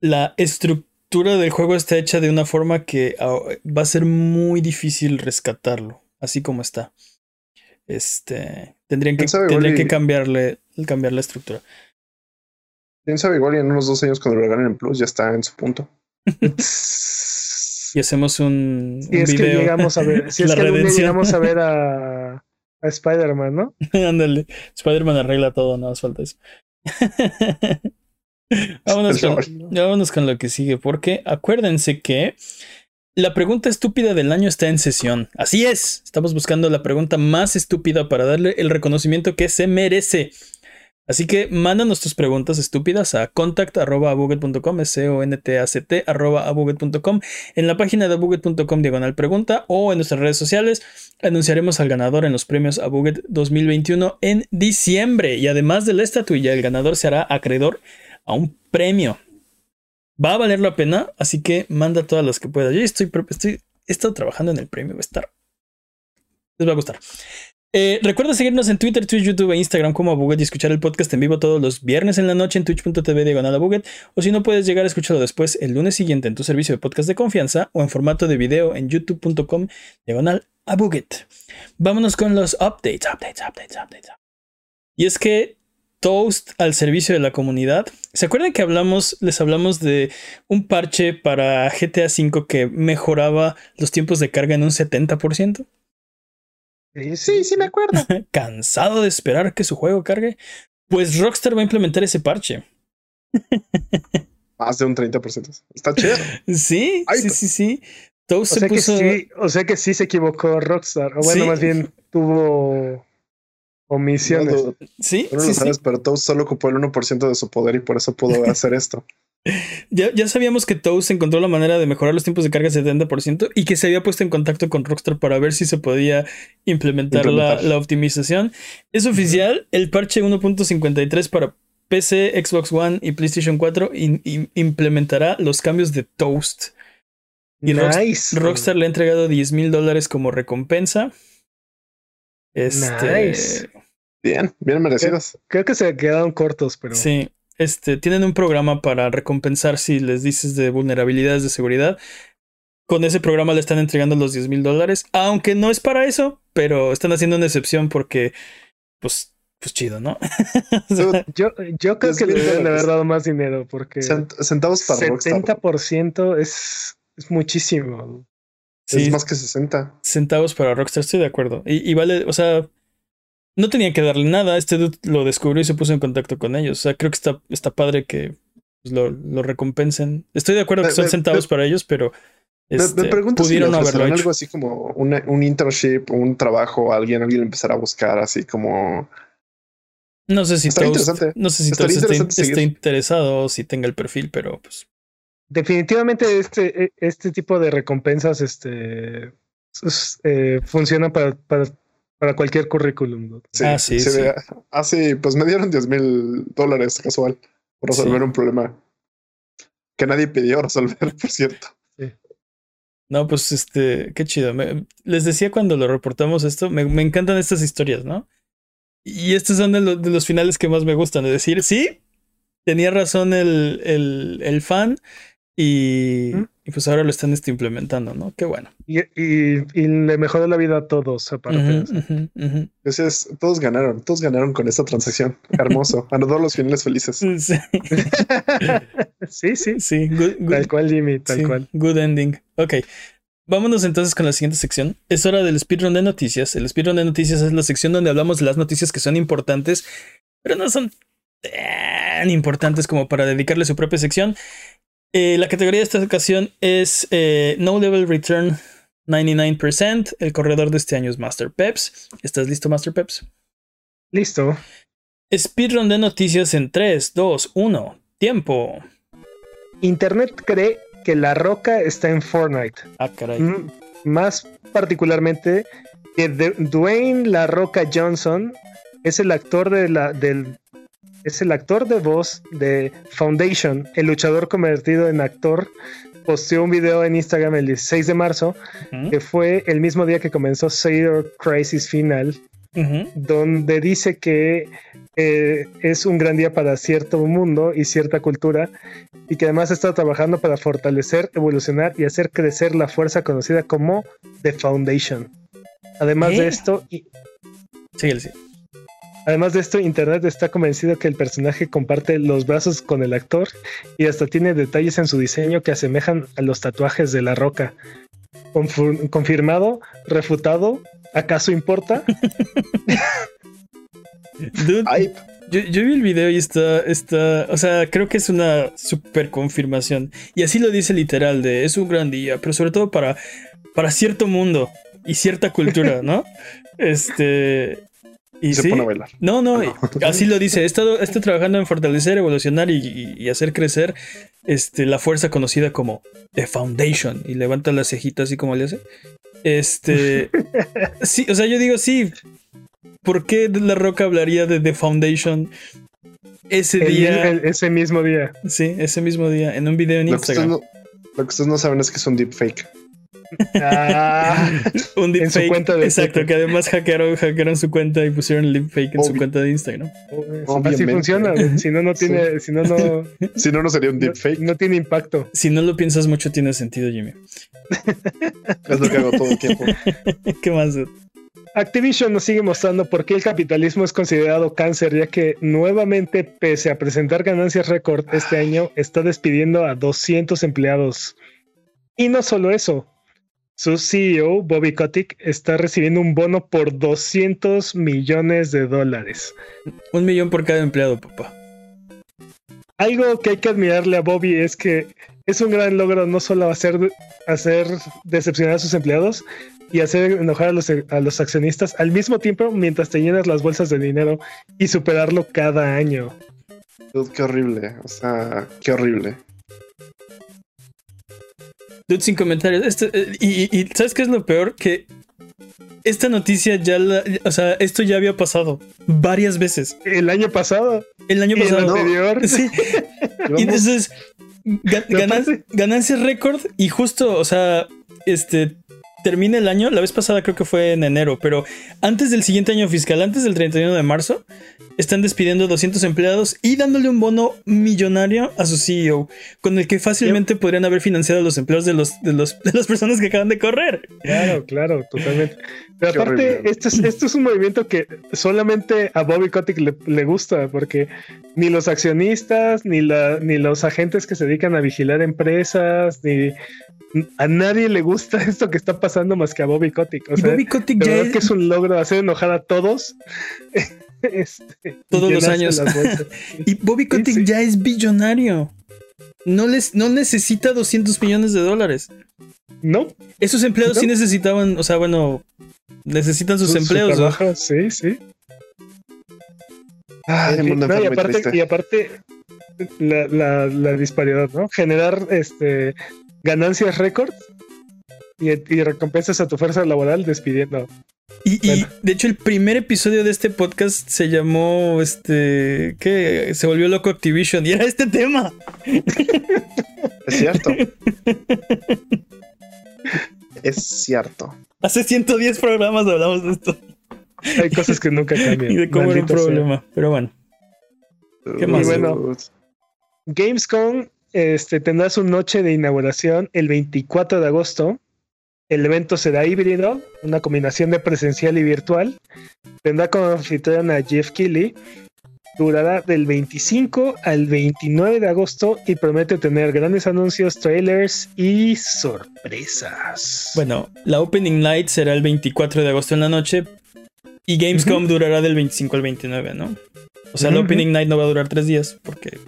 la estructura del juego está hecha de una forma que ah, va a ser muy difícil rescatarlo, así como está. Este, tendrían que, tendrían que cambiarle, cambiar la estructura. Quién sabe, igual y en unos dos años cuando lo regalen en Plus ya está en su punto. *laughs* *laughs* y hacemos un, si es Que llegamos a ver, *laughs* si es que llegamos a ver a, a Spider-Man, ¿no? Ándale, Spider-Man arregla todo, no hace falta eso. vámonos, con, vámonos con lo que sigue, porque acuérdense que la pregunta estúpida del año está en sesión. Así es, estamos buscando la pregunta más estúpida para darle el reconocimiento que se merece. Así que mándanos tus preguntas estúpidas a contact.abuget.com, s o n t a c t en la página de abuget.com diagonal pregunta o en nuestras redes sociales. Anunciaremos al ganador en los premios Abuget 2021 en diciembre y además de la estatuilla, el ganador se hará acreedor a un premio. Va a valer la pena, así que manda todas las que puedas. Yo estoy, estoy he estado trabajando en el premio, va a estar. Les va a gustar. Eh, recuerda seguirnos en Twitter, Twitch, YouTube e Instagram como Abuget y escuchar el podcast en vivo todos los viernes en la noche en twitch.tv diagonal o si no puedes llegar a escucharlo después el lunes siguiente en tu servicio de podcast de confianza o en formato de video en youtube.com diagonal Abuget. Vámonos con los updates, updates, updates, updates. Y es que Toast al servicio de la comunidad. ¿Se acuerdan que hablamos, les hablamos de un parche para GTA V que mejoraba los tiempos de carga en un 70%? Sí, sí, me acuerdo. *laughs* ¿Cansado de esperar que su juego cargue? Pues Rockstar va a implementar ese parche. Más de un 30%. Está chido. *laughs* Sí, sí, sí, sí. o, sea que sí o sea que sí se equivocó Rockstar. O bueno, más bien tuvo omisiones. sí, no lo sabes, pero Toast solo ocupó el 1% de su poder y por eso pudo hacer esto. Ya, ya, sabíamos que Toast encontró la manera de mejorar los tiempos de carga 70% y que se había puesto en contacto con Rockstar para ver si se podía implementar, La, optimización. Es oficial, el parche 1.53 para PC, Xbox One y PlayStation 4 implementará los cambios de Toast. Y Rockstar le ha entregado 10 mil dólares como recompensa. Este... Bien, bien merecidos. Creo, que se quedaron cortos, pero. Sí este, tienen un programa para recompensar si les dices de vulnerabilidades de seguridad. Con ese programa le están entregando los 10 mil dólares, aunque no es para eso, pero están haciendo una excepción porque, pues, pues chido, ¿no? *laughs* yo, yo creo que le deben haber dado más dinero porque centavos para 70% es, es muchísimo. es más que 60. Centavos para Rockstar, estoy de acuerdo. Y, y vale, o sea, no tenían que darle nada. Este dude lo descubrió y se puso en contacto con ellos. O sea, creo que está, está padre que pues, lo, lo, recompensen. Estoy de acuerdo que son centavos para ellos, pero este, me, pregunto pudieron si haberlo hecho. algo así como un internship, un trabajo, alguien, alguien empezará a buscar así como. No sé si todos, no sé si todos esté, interesado o si tenga el perfil, pero pues. Definitivamente este, e, este tipo de recompensas este, eh, funciona para, para para cualquier currículum. Sí, ah, sí, sí. ah, sí, pues me dieron 10 mil dólares casual por resolver un problema que nadie pidió resolver, *laughs* por cierto. No, pues este, qué chido. les decía cuando lo reportamos esto, me, encantan estas historias, ¿no? Y estos son de, los finales que más me gustan. Es decir, sí, tenía razón el, el, el fan y, y, pues ahora lo están este, implementando, ¿no? Qué bueno. Y, y, le mejoró la vida a todos, aparte. Entonces, todos ganaron, todos ganaron con esta transacción. Hermoso. *laughs* a todos los finales felices. Sí, *laughs* sí. Sí, tal cual, Jimmy, tal cual. Good ending. Ok. Vámonos entonces con la siguiente sección. Es hora del speedrun de noticias. El speedrun de noticias es la sección donde hablamos de las noticias que son importantes, pero no son tan importantes como para dedicarle su propia sección. Eh, la categoría de esta ocasión es eh, No Level Return 99%. El corredor de este año es Master Peps. ¿Estás listo, Master Peps? Listo. Speedrun de noticias en 3, 2, 1. Tiempo. Internet cree que La Roca está en Fortnite. Ah, caray. más particularmente que Dwayne La Roca Johnson es el actor de la, del es el actor de voz de Foundation, el luchador convertido en actor. Posteó un video en Instagram el 16 de marzo, que fue el mismo día que comenzó Sailor Crisis Final, donde dice que eh, es un gran día para cierto mundo y cierta cultura, y que además está trabajando para fortalecer, evolucionar y hacer crecer la fuerza conocida como The Foundation. Además de esto, y... Sí, sí. Además de esto, Internet está convencido que el personaje comparte los brazos con el actor y hasta tiene detalles en su diseño que asemejan a los tatuajes de la roca. confirmado, refutado, ¿acaso importa? *laughs* yo, vi el video y está, está, o sea, creo que es una super confirmación. Y así lo dice literal, de es un gran día, pero sobre todo para, para cierto mundo y cierta cultura, ¿no? *laughs* Este, y se pone a bailar. No, no, *laughs* así lo dice. He estado, trabajando en fortalecer, evolucionar y, hacer crecer este, la fuerza conocida como The Foundation. Y levanta las cejitas así como le hace. Este. *laughs* sí, o sea, yo digo, sí. ¿Por qué La Roca hablaría de The Foundation ese día? ese mismo día. Sí, ese mismo día, en un video en Instagram. lo que ustedes no saben es que es un deepfake. Ah, *laughs* un deepfake. En su cuenta de Exacto, que además hackearon, hackearon su cuenta y pusieron el deepfake en su cuenta de Instagram. Así funciona, si no, no tiene, si no, no. *laughs* Si no, no sería un deepfake. No, tiene impacto. Si no lo piensas mucho, tiene sentido, Jimmy. *laughs* es lo que hago todo el tiempo. ¿Qué más? Activision nos sigue mostrando por qué el capitalismo es considerado cáncer, ya que nuevamente, pese a presentar ganancias récord este año, está despidiendo a 200 empleados. Y no solo eso, su CEO, Bobby Kotick, está recibiendo un bono por 200 millones de dólares. Un millón por cada empleado, papá. Algo que hay que admirarle a Bobby es que es un gran logro no solo hacer, hacer decepcionar a sus empleados y hacer enojar a los, a los accionistas al mismo tiempo mientras te llenas las bolsas de dinero y superarlo cada año. qué horrible, o sea, qué horrible. Dude, sin comentarios. Este, eh, y, ¿sabes qué es lo peor? Que esta noticia ya la, O sea, esto ya había pasado varias veces. El año pasado. El año pasado. El anterior. *laughs* Sí. *laughs* y entonces. ganancia récord y justo, o sea, este termina el año, la vez pasada creo que fue en enero, pero antes del siguiente año fiscal, antes del 31 de marzo, están despidiendo 200 empleados y dándole un bono millonario a su CEO, con el que fácilmente podrían haber financiado los empleos de, los, de, los, de las personas que acaban de correr. Claro, claro, totalmente. Pero aparte, esto es, esto es un movimiento que solamente a Bobby Kotick le, gusta, porque ni los accionistas, ni, la, ni los agentes que se dedican a vigilar empresas, ni a nadie le gusta *laughs* esto que está pasando más que a Bobby Kotick. O sea, Bobby Kotick ya es... que es un logro hacer enojar a todos. *laughs* Este, Todos los años. *laughs* y Bobby Kotick ya es billonario. No, les, no necesita 200 millones de dólares. No. Esos empleados sí necesitaban, o sea, bueno, necesitan sus empleos. Sí, sí. Ah, y, aparte, y aparte la, la, la, disparidad, ¿no? Generar este ganancias récord y, recompensas a tu fuerza laboral despidiendo. Y, de hecho el primer episodio de este podcast se llamó este que se volvió loco Activision y era este tema. Es cierto. *laughs* Es cierto. Hace 110 programas hablamos de esto. Hay cosas que nunca cambian. *laughs* y de cómo era un problema. Pero bueno. ¿Qué más? bueno, Gamescom este, tendrá su noche de inauguración el 24 de agosto. El evento será híbrido, una combinación de presencial y virtual. Tendrá como anfitrión a Jeff Keighley. Durará del 25 al 29 de agosto y promete tener grandes anuncios, trailers y sorpresas. Bueno, la Opening Night será el 24 de agosto en la noche y Gamescom durará del 25 al 29, ¿no? O sea, la Opening Night no va a durar tres días porque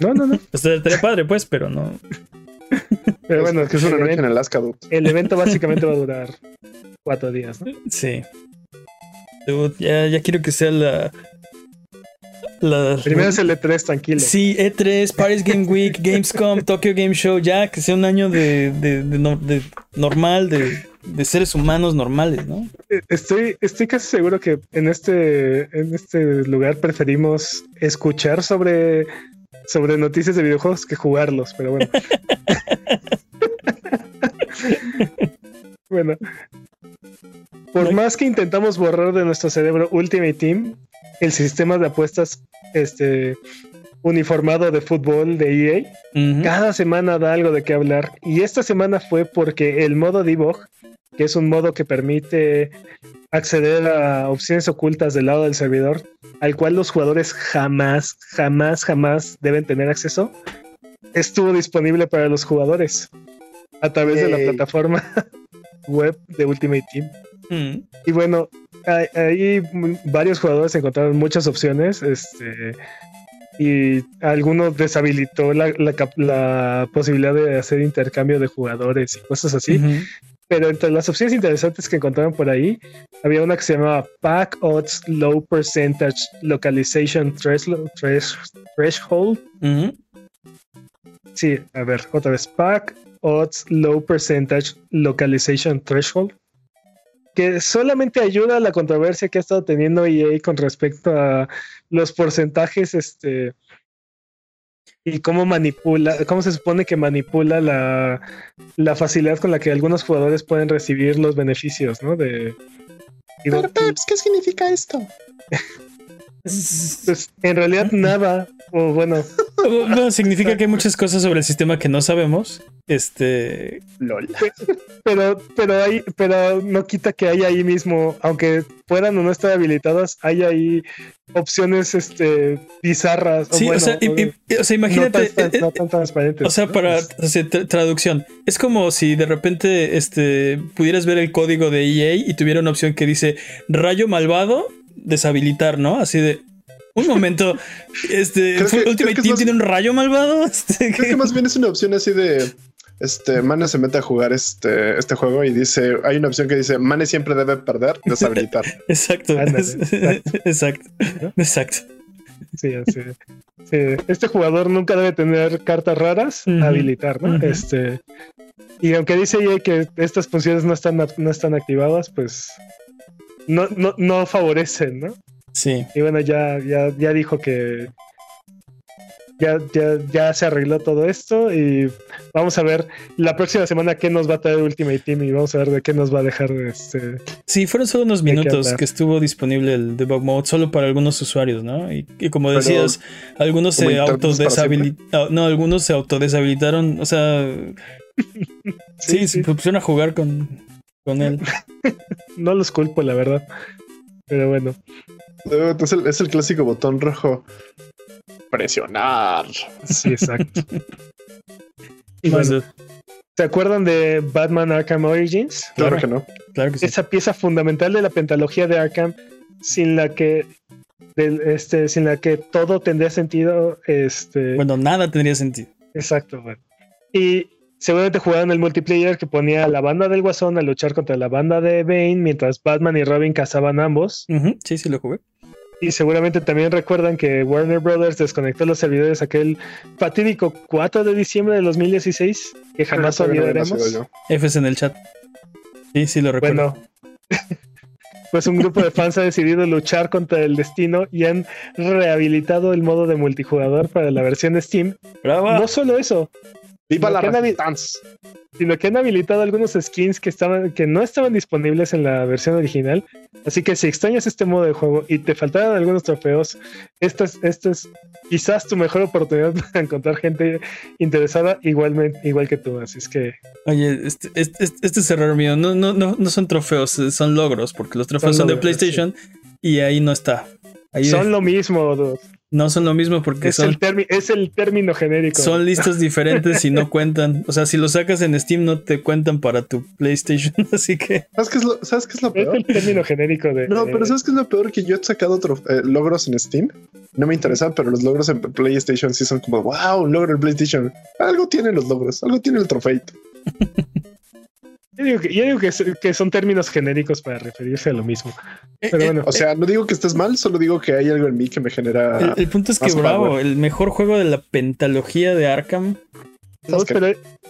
no, no, no. *laughs* Estaría padre, pues, pero no. *laughs* Pero bueno, es que es un evento en Alaska, El evento *laughs* básicamente va a durar cuatro días, ¿no? Sí. ya, ya quiero que sea la. la Primero es el E3, tranquilo. Sí, E3, Paris Game Week, *laughs* Gamescom, Tokyo Game Show, ya que sea un año de, de, de, normal, de, de, seres humanos normales, ¿no? Eh, estoy, estoy casi seguro que en este, en este lugar preferimos escuchar sobre sobre noticias de videojuegos que jugarlos, pero bueno. *laughs* bueno. Por más que intentamos borrar de nuestro cerebro Ultimate Team, el sistema de apuestas este, uniformado de fútbol de EA, cada semana da algo de qué hablar. Y esta semana fue porque el modo debug, que es un modo que permite acceder a opciones ocultas del lado del servidor, al cual los jugadores jamás, jamás, jamás deben tener acceso, estuvo disponible para los jugadores a través de la plataforma *laughs* web de Ultimate Team. Mm. Y bueno, ahí varios jugadores encontraron muchas opciones. Este, y algunos deshabilitó la, posibilidad de hacer intercambio de jugadores y cosas así. Pero entre las opciones interesantes que encontraron por ahí, había una que se llamaba Pack Odds Low Percentage Localization Threshold. Sí, a ver, otra vez. Pack Odds Low Percentage Localization Threshold. Que solamente ayuda a la controversia que ha estado teniendo EA con respecto a los porcentajes este, y cómo manipula, cómo se supone que manipula la, la, facilidad con la que algunos jugadores pueden recibir los beneficios, ¿no? De, Pero Peps, ¿qué significa esto? *laughs* pues en realidad nada, o bueno. Bueno, significa que hay muchas cosas sobre el sistema que no sabemos. Este. LOL. Pero, pero hay, pero no quita que haya ahí mismo, aunque puedan o no estar habilitadas, hay ahí opciones este bizarras. Sí, o, sea, imagínate. No tan, transparentes. O sea, para traducción. Es como si de repente este, pudieras ver el código de EA y tuviera una opción que dice rayo malvado deshabilitar, ¿no? Así de. Un momento, *laughs* este Ultimate Team tiene un rayo malvado. *laughs* Este, creo que más bien es una opción así de este Mane se mete a jugar este, este juego y dice, hay una opción que dice, Mane siempre debe perder, deshabilitar. *laughs* exacto, exacto, exacto. Sí, sí, sí, Este jugador nunca debe tener cartas raras, habilitar, ¿no? Este y aunque dice que estas funciones no están, no están activadas, pues no, no, no favorecen, ¿no? Sí. Y bueno, ya, ya, ya dijo que ya, ya, ya se arregló todo esto y vamos a ver la próxima semana qué nos va a traer Ultimate Team y vamos a ver de qué nos va a dejar este. Sí, fueron solo unos minutos que, estuvo dispible el debug mode solo para algunos usuarios, ¿no? Y, como decías, algunos se autodeshabilitaron. No, algunos se autodeshabilitaron. O sea. *laughs* sí, se pusieron a jugar con, con él. *laughs* no los culpo, la verdad. Pero bueno. Es el, es el clásico botón rojo. Presionar. Sí, exacto. *laughs* y bueno, ¿Se acuerdan de Batman Arkham Origins? Claro, que no. Claro que sí. Esa pieza fundamental de la pentalogía de Arkham, sin la que este, sin la que todo tendría sentido. Este... Bueno, nada tendría sentido. Exacto, bueno. Y seguramente jugaron el multiplayer que ponía a la banda del Guasón a luchar contra la banda de Bane mientras Batman y Robin cazaban ambos. Sí, sí lo jugué. Y seguramente también recuerdan que Warner Brothers desconectó los servidores aquel fatídico 4 de diciembre de 2016, que jamás olvidaremos. F en el chat. Sí, sí lo recuerdo. Bueno, *laughs* pues un grupo de fans ha decidido luchar contra el destino y han rehabilitado el modo de multijugador para la versión de Steam. No solo eso, Viva la sino que han habilitado algunos skins que estaban que no estaban disponibles en la versión original. Así que si extrañas este modo de juego y te faltaron algunos trofeos, esta es, es quizás tu mejor oportunidad *laughs* para encontrar gente interesada igualmente, igual que tú. Así es que. Oye, este, este, este es error mío. No, no, no, no son trofeos, son logros, porque los trofeos son, de PlayStation y ahí no está. son lo mismo, dude. No son lo mismo porque es son. El es el término genérico. Son listas diferentes y no cuentan. O sea, si lo sacas en Steam, no te cuentan para tu PlayStation. *laughs* Así que. ¿Sabes qué es lo, ¿sabes qué es lo peor? Es el término genérico de. No, pero ¿sabes qué es lo peor? Que yo he sacado eh, logros en Steam. No me interesan, pero los logros en PlayStation sí son como, wow, un logro en PlayStation. Algo tienen los logros, algo tiene el trofeito. *laughs* Yo digo, que, son términos genéricos para referirse a lo mismo. Eh, Pero eh, bueno. o sea, no digo que estés mal, solo digo que hay algo en mí que me genera. El, punto es que, bravo, el mejor juego de la pentalogía de Arkham.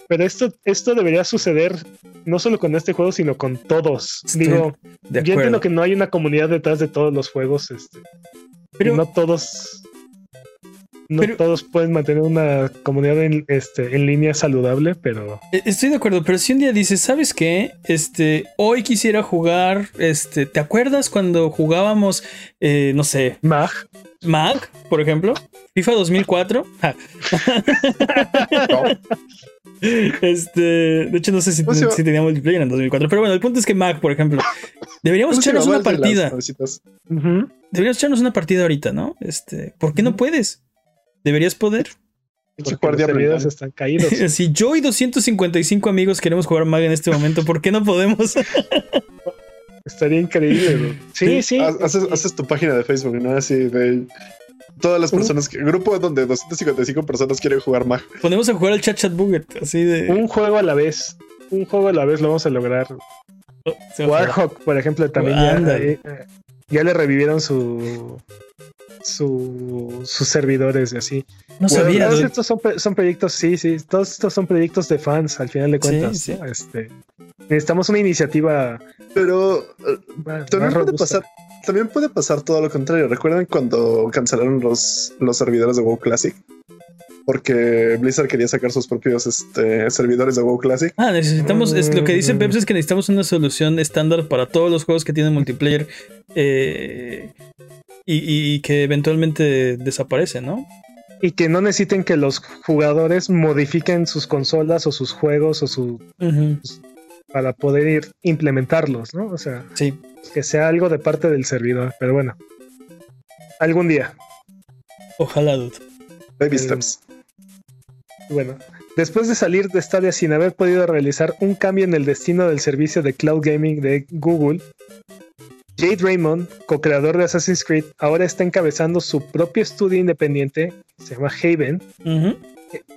pero, esto, esto debería suceder no solo con este juego, sino con todos. digo, yo entiendo que no hay una comunidad detrás de todos los juegos. Este, pero no todos no todos pueden mantener una comunidad en, este, en línea saludable, pero. E, estoy de acuerdo, pero si un día dices, ¿sabes qué? Este, hoy quisiera jugar. Este, ¿te acuerdas cuando jugábamos, eh, no sé. Mag. Mag, por ejemplo. FIFA 2004. *laughs* Este, de hecho, no sé si, si tenía multiplayer en 2004, pero bueno, el punto es que Mag, por ejemplo, deberíamos echarnos una partida. Deberíamos echarnos una partida ahorita, ¿no? Este, ¿por qué no puedes? Deberías poder. Porque los están caídos. *laughs* si yo y 255 amigos queremos jugar Mag en este momento, ¿por qué no podemos? *laughs* Estaría increíble. Sí, sí. Haces, tu página de Facebook, ¿no? Así de todas las personas, que, grupo donde 255 personas quieren jugar Mag. Ponemos a jugar al Chat Chat Buget, así de. Un juego a la vez. Un juego a la vez lo vamos a lograr. Oh, Warhawk, por ejemplo, también ya, eh, ya, le revivieron su sus servidores y así. No sabía. Todos estos son, proyectos, sí, sí, todos estos son proyectos de fans, al final de cuentas. Este, necesitamos una iniciativa. Pero eh, también puede pasar. También puede pasar todo lo contrario. ¿Recuerdan cuando cancelaron los, los servidores de WoW Classic? porque Blizzard quería sacar sus propios este, servidores de WoW Classic. Ah, necesitamos, es, lo que dice mm. Peps es que necesitamos una solución estándar para todos los juegos que tienen multiplayer eh, y, que eventualmente desaparece, ¿no? Y que no necesiten que los jugadores modifiquen sus consolas o sus juegos o su para poder ir implementarlos, ¿no? O sea, sí. que sea algo de parte del servidor, pero bueno. Algún día. Ojalá, dude. Baby steps. Bueno, después de salir de Stadia sin haber podido realizar un cambio en el destino del servicio de cloud gaming de Google, Jade Raymond, co-creador de Assassin's Creed, ahora está encabezando su propio estudio independiente, se llama Haven.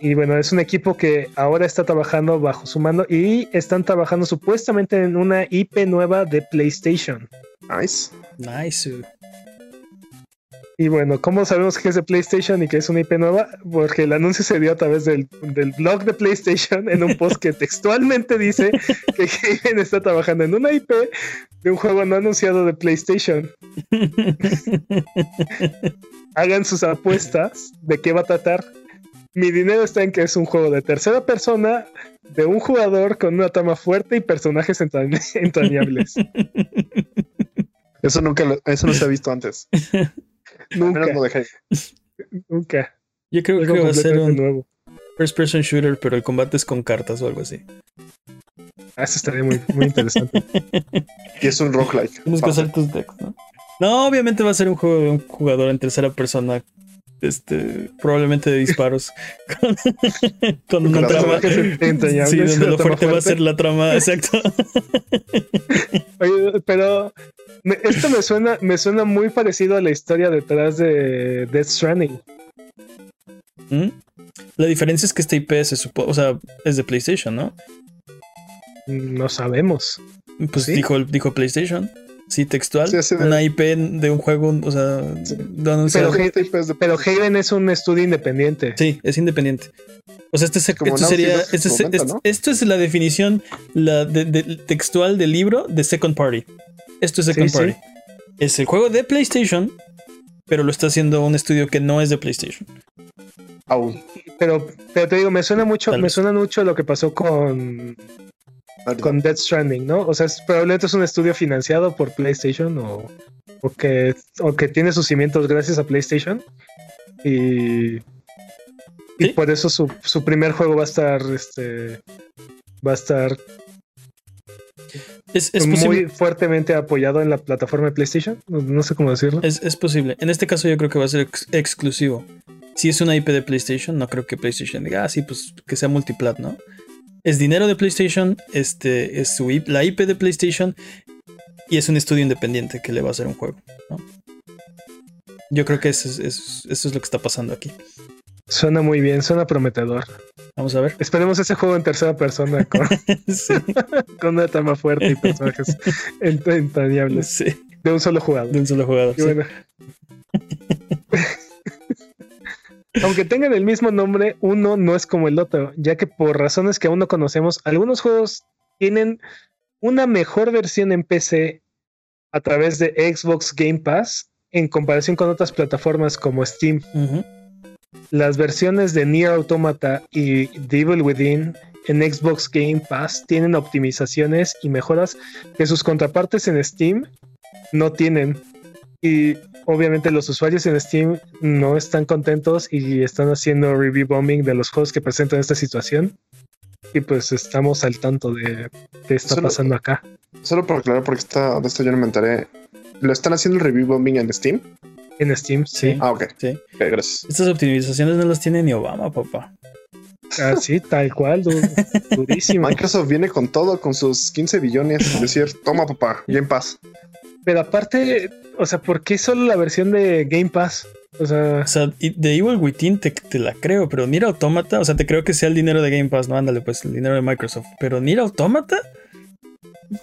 Y bueno, es un equipo que ahora está trabajando bajo su mando y están trabajando supuestamente en una IP nueva de PlayStation. Nice. Nice. Y bueno, ¿cómo sabemos que es de PlayStation y que es una IP nueva? Porque el anuncio se dio a través del, blog de PlayStation en un post que textualmente dice que Haven está trabajando en una IP de un juego no anunciado de PlayStation. Hagan sus apuestas de qué va a tratar. Mi dinero está en que es un juego de tercera persona de un jugador con una trama fuerte y personajes entrañables. Eso nunca eso no se ha visto antes. *laughs* Nunca. Nunca. Yo creo que va a ser un nuevo. first person shooter, pero el combate es con cartas o algo así. Ah, eso estaría muy, muy interesante. *laughs* y es un roguelike. Tienes que hacer tus decks, ¿no? No, obviamente va a ser un juego de un jugador en tercera persona. Este, probablemente de disparos. *laughs* con, una trama. Sí, donde lo fuerte, va a ser la trama, exacto. *laughs* Oye, pero esto me suena, me suena muy parecido a la historia detrás de Death Stranding. ¿Mm? La diferencia es que este IP se o sea, es de PlayStation, ¿no? No sabemos. Pues dijo, dijo PlayStation. Sí, textual. una IP de un juego, o sea, pero, Haven es un estudio independiente. Sí, es independiente. O sea, este, esto sería. Este esto es la definición la textual del libro de Second Party. Esto es Second Party. Es el juego de PlayStation, pero lo está haciendo un estudio que no es de PlayStation. Aún. Pero, pero te digo, me suena mucho, me suena mucho lo que pasó con con Death Stranding, ¿no? O sea, probablemente es un estudio financiado por PlayStation o, o, que, o que tiene sus cimientos gracias a PlayStation. Y, y por eso su, su, primer juego va a estar, este, va a estar es, es muy fuertemente apoyado en la plataforma de PlayStation. No, sé cómo decirlo. Es, es, posible. En este caso yo creo que va a ser exclusivo. Si es una IP de PlayStation, no creo que PlayStation diga, ah, sí, pues que sea multiplat, ¿no? Es dinero de PlayStation, este, es su la IP de PlayStation y es un estudio independiente que le va a hacer un juego. Yo creo que eso es, eso es lo que está pasando aquí. Suena muy bien, suena prometedor. Vamos a ver. Esperemos ese juego en tercera persona con, *laughs* con una trama fuerte y personajes *laughs* entrañables. Sí. De un solo jugador. De un solo jugador. Aunque tengan el mismo nombre, uno no es como el otro, ya que por razones que aún no conocemos, algunos juegos tienen una mejor versión en PC a través de Xbox Game Pass en comparación con otras plataformas como Steam. Las versiones de Nier Automata y Devil Within en Xbox Game Pass tienen optimizaciones y mejoras que sus contrapartes en Steam no tienen. Y obviamente los usuarios en Steam no están contentos y están haciendo review bombing de los juegos que presentan esta situación. Y pues estamos al tanto de qué está pasando acá. Solo para aclarar, porque esta, de esto yo no me enteré. ¿Lo están haciendo el review bombing en Steam? En Steam, sí. Ah, ok. Sí. gracias. Estas optimizaciones no las tiene ni Obama, papá. Ah, sí, tal cual, durísimo. *laughs* Microsoft viene con todo, con sus 15 billones. Es decir, toma, papá, en paz. Pero aparte, o sea, ¿por qué solo la versión de Game Pass? O sea, o sea de Evil Within te, te, la creo, pero Nier Automata, o sea, te creo que sea el dinero de Game Pass, no ándale, pues el dinero de Microsoft. Pero Nier Automata.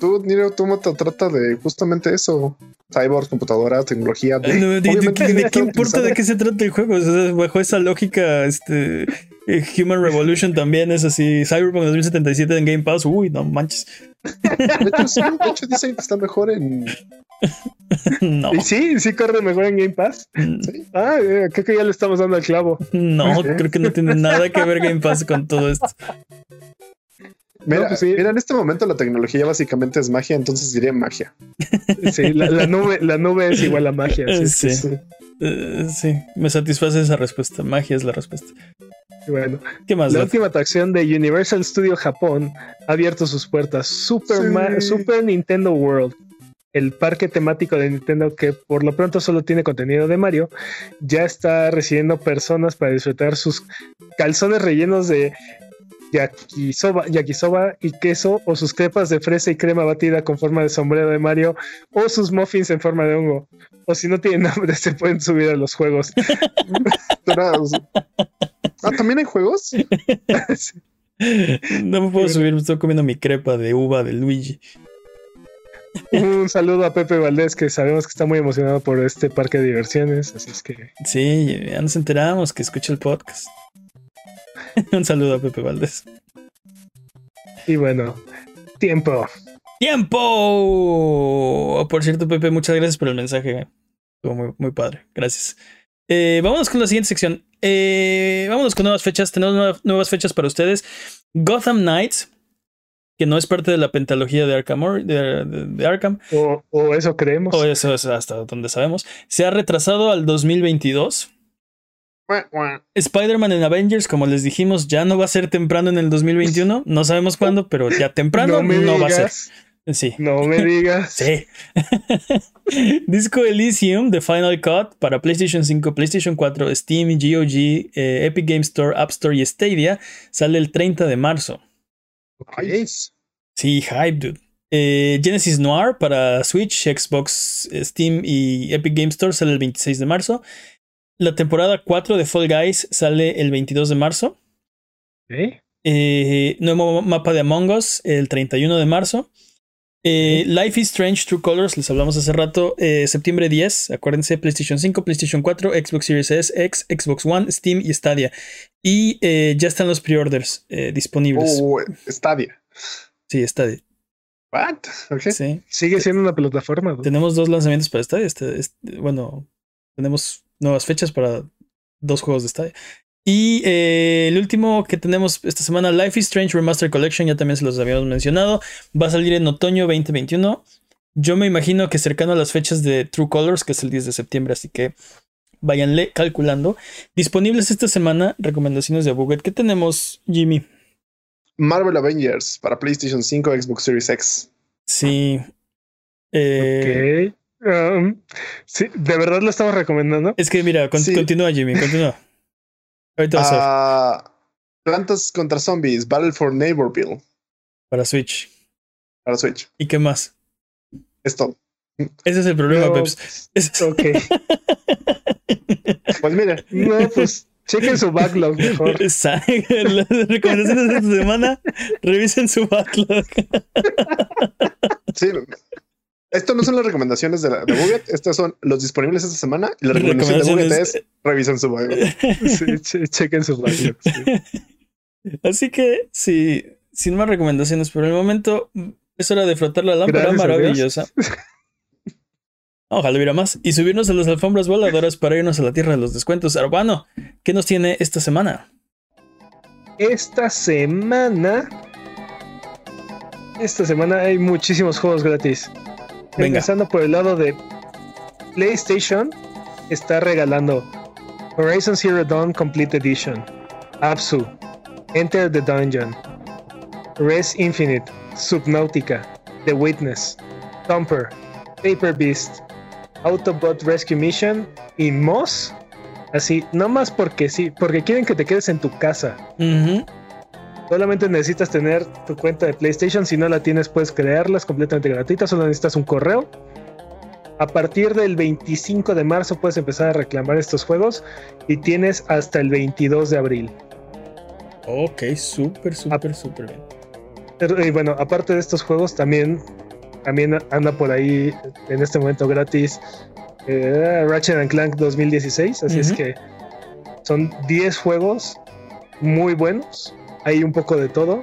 Tú, Nier Automata trata de justamente eso. Cyborg, computadora, tecnología. De, ¿De, qué importa de qué se trata el juego? O sea, bajo esa lógica, este. Eh, Human Revolution también es así. Cyberpunk 2077 en Game Pass. Uy, no manches. *laughs* De hecho, sí, de hecho dicen que está mejor en, *laughs* no. ¿Y sí? ¿Sí corre mejor en Game Pass? Mm. Ah, eh, creo que ya le estamos dando el clavo. No, creo que no tiene nada que ver Game Pass con todo esto. Mira, pues mira, en este momento la tecnología básicamente es magia, entonces diría magia. Sí, la, nube, la nube es igual a magia. *laughs* Sí, eh, sí. me satisface esa respuesta. Magia es la respuesta. Bueno, ¿qué más? La última atracción de Universal Studio Japón ha abierto sus puertas. Super, Super Nintendo World el parque temático de Nintendo, que por lo pronto solo tiene contenido de Mario, ya está recibiendo personas para disfrutar sus calzones rellenos de yakisoba, yakisoba y queso, o sus crepas de fresa y crema batida con forma de sombrero de Mario, o sus muffins en forma de hongo. O si no tienen *laughs* hambre, se pueden subir a los juegos. *laughs* ah, ¿también hay juegos? *laughs* No me puedo subir, me estoy comiendo mi crepa de uva de Luigi. Un saludo a Pepe Valdés, que sabemos que está muy emocionado por este parque de diversiones, así es que... Sí, ya nos enteramos que escucha el podcast. *laughs* Un saludo a Pepe Valdés. Y bueno, tiempo. ¡Tiempo! Por cierto, Pepe, muchas gracias por el mensaje. Estuvo muy, muy padre. Gracias. Eh, vámonos con la siguiente sección. Eh, vámonos con nuevas fechas. Tenemos nuevas fechas para ustedes. Gotham Knights que no es parte de la pentalogía de Arkham. De, Arkham. O, eso creemos. O eso es hasta donde sabemos. Se ha retrasado al 2022. Spider-Man en Avengers, como les dijimos, ya no va a ser temprano en el 2021. No sabemos *laughs* cuándo, pero ya temprano no, va a ser. Sí. No me digas. sí. *laughs* Disco Elysium The Final Cut para PlayStation 5, PlayStation 4, Steam, GOG, eh, Epic Game Store, App Store y Stadia sale el 30 de marzo. Sí, hype, dude. Eh, Genesis Noir para Switch, Xbox, Steam y Epic Game Store sale el 26 de marzo. La temporada 4 de Fall Guys sale el 22 de marzo. Eh, nuevo mapa de Among Us el 31 de marzo. Eh, Life is Strange True Colors, les hablamos hace rato, septiembre 10, acuérdense, PlayStation 5, PlayStation 4, Xbox Series S, X, Xbox One, Steam y Stadia. Y ya están los pre-orders disponibles. Oh, Stadia. Sí, Stadia. What? Sí. Sigue siendo una plataforma. Tenemos dos lanzamientos para Stadia. Este, este, bueno, tenemos nuevas fechas para dos juegos de Stadia. Y eh, el último que tenemos esta semana, Life is Strange Remaster Collection, ya también se los habíamos mencionado. Va a salir en otoño 2021. Yo me imagino que cercano a las fechas de True Colors, que es el 10 de septiembre, así que váyanle calculando. Disponibles esta semana, recomendaciones de Buget. ¿Qué tenemos, Jimmy? Marvel Avengers para PlayStation 5, Xbox Series X. Sí. Eh, ok. Um, sí, ¿de verdad lo estamos recomendando? Es que mira, continúa, Jimmy, continúa. Ahorita uh, Plantas contra Zombies, Battle for Neighborville. Para Switch. Para Switch. ¿Y qué más? Es todo. Ese es el problema, Peps. Ok. *laughs* pues mire. No, pues chequen su backlog mejor. *laughs* Las recomendaciones de esta semana, revisen su backlog. sí, esto no son las recomendaciones de, la, de Buget, estas son los disponibles esta semana y la recomendación de Buget es revisen su. Sí, chequen su backlog. *laughs* Así que, sí, sin más recomendaciones por el momento, es hora de frotar la lámpara maravillosa. Ojalá hubiera más. Y subirnos a las alfombras voladoras para irnos a la tierra de los descuentos. Arbano, ¿qué nos tiene esta semana? Esta semana. Esta semana hay muchísimos juegos gratis. Venga. Empezando por el lado de PlayStation, está regalando Horizon Zero Dawn Complete Edition, Absu, Enter the Dungeon, Res Infinite, Subnautica, The Witness, Thumper, Paper Beast, Autobot Rescue Mission y Moss. Así, no más porque sí, porque quieren que te quedes en tu casa. Solamente necesitas tener tu cuenta de PlayStation. Si no la tienes, puedes crearlas completamente gratuitas. Solo necesitas un correo. A partir del 25 de marzo puedes empezar a reclamar estos juegos y tienes hasta el 22 de abril. Ok, súper, súper, súper bien. Y bueno, aparte de estos juegos, también, también anda por ahí en este momento gratis eh, Ratchet and Clank 2016. Así es que son 10 juegos muy buenos hay un poco de todo.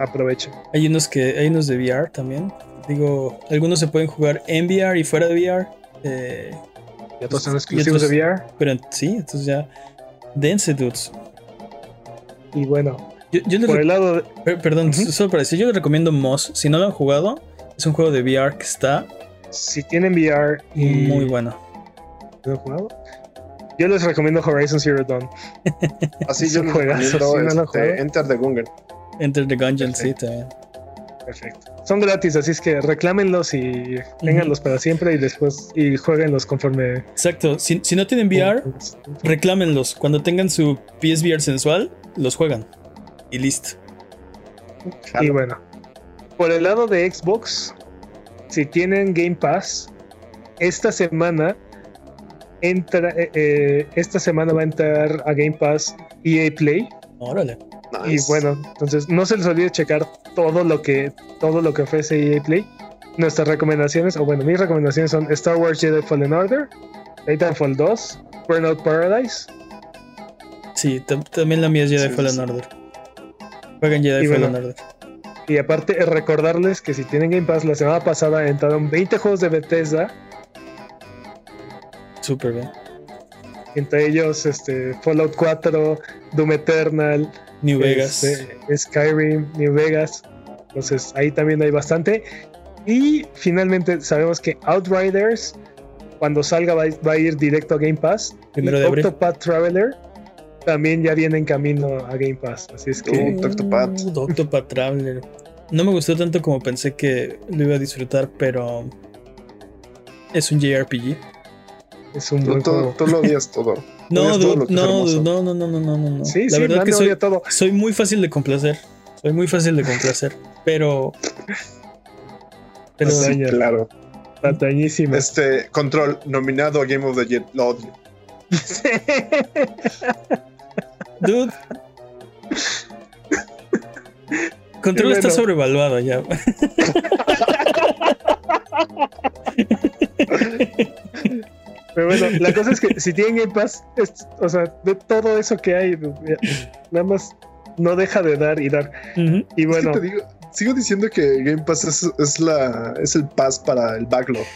Aprovechen. Hay unos que hay unos de VR también. Digo, algunos se pueden jugar en VR y fuera de VR. Eh, y otros son exclusivos de VR. Pero sí, entonces ya. Dense, dudes. Y bueno, yo, por el lado Perdón, solo para decir, yo les recomiendo Moss. Si no lo han jugado, es un juego de VR que está. Si tienen VR y. Muy bueno. ¿Lo han jugado? Yo les recomiendo Horizon Zero Dawn. *laughs* Así yo les recomiendo este, Enter the Gungeon. Enter the Gungeon, sí, también. Perfecto. Son gratis, así es que reclámenlos y ténganlos para siempre y después y jueguenlos conforme. Exacto. Si, no tienen VR, reclámenlos. Cuando tengan su PSVR sensual, los juegan. Y listo. Y bueno, por el lado de Xbox, si tienen Game Pass, esta semana entra, eh, eh, esta semana va a entrar a Game Pass EA Play. Órale. Y bueno, entonces no se les olvide checar todo lo que todo lo que ofrece EA Play. Nuestras recomendaciones, o bueno, mis recomendaciones son Star Wars Jedi Fallen Order, Titanfall 2, Burnout Paradise. Sí, también la mía es Jedi Fallen Order. Jueguen Jedi Fallen Order. Y aparte, recordarles que si tienen Game Pass, la semana pasada entraron 20 juegos de Bethesda Súper bien. Entre ellos este, Fallout 4, Doom Eternal, New Vegas, este, Skyrim, New Vegas. Entonces ahí también hay bastante. Y finalmente sabemos que Outriders, cuando salga, va, a ir directo a Game Pass. Primero y Octopath Traveler también ya viene en camino a Game Pass. Así es que. Uh, Octopath. Octopath Traveler. No me gustó tanto como pensé que lo iba a disfrutar, pero. Es un JRPG. Es un buen tú, tú, lo odias todo. *laughs* No, no, no, no, no, no, no, no, Sí, la verdad que soy, todo. soy muy fácil de complacer. Soy muy fácil de complacer. *laughs* pero. Pero. Sí, claro. Patañísimo. Este, Control, nominado a Game of the Year. Lo odio. *laughs* Dude. Control está sobrevaluado ya. Pero bueno, la cosa es que si tienen Game Pass, o sea, de todo eso que hay, nada más no deja de dar y dar. Y bueno. sigo diciendo que Game Pass es, la, es el pass para el backlog.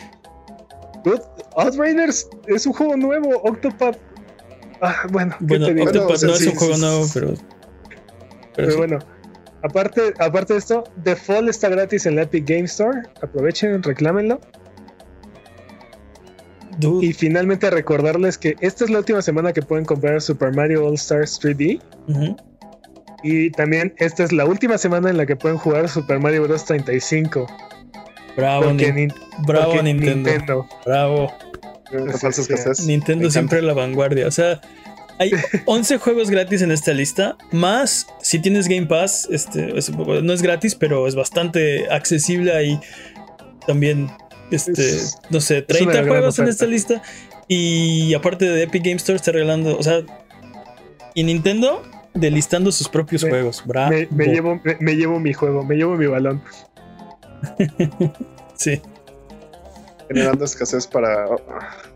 Outriders es un juego nuevo, Octopath Ah, bueno, bueno, no es un juego nuevo, pero. Pero, bueno, aparte, aparte de esto, The Fall está gratis en la Epic Game Store. Aprovechen, reclámenlo. Y finalmente recordarles que esta es la última semana que pueden comprar Super Mario All Stars 3D. Y también esta es la última semana en la que pueden jugar Super Mario Bros. 35. Bravo, Bravo Nintendo. Bravo. Nintendo siempre la vanguardia. O sea, hay *laughs* 11 juegos gratis en esta lista. Más si tienes Game Pass, este, no es gratis, pero es bastante accesible ahí. También, este, no sé, 30 juegos en esta lista. Y aparte de Epic Game Store está regalando, o sea, y Nintendo delistando sus propios juegos. Bravo. Me, llevo, me, llevo mi juego, me llevo mi balón. *laughs* sí. Generando escasez para.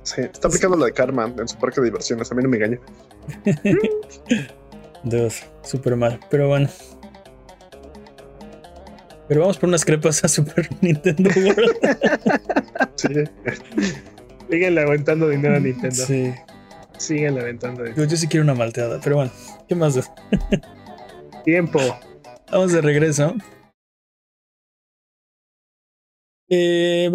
Sí, está aplicando la de Karma en su parque de diversiones. A mí no me engaña. *laughs* Dios, súper mal. Pero bueno. Pero vamos por unas crepas a Super *laughs* Nintendo World. sí. Siguen aguantando dinero a Nintendo. Sí. Siguen aventando. Yo, yo sí quiero una malteada, pero bueno, ¿qué más? Tiempo. Vamos de regreso. Eh,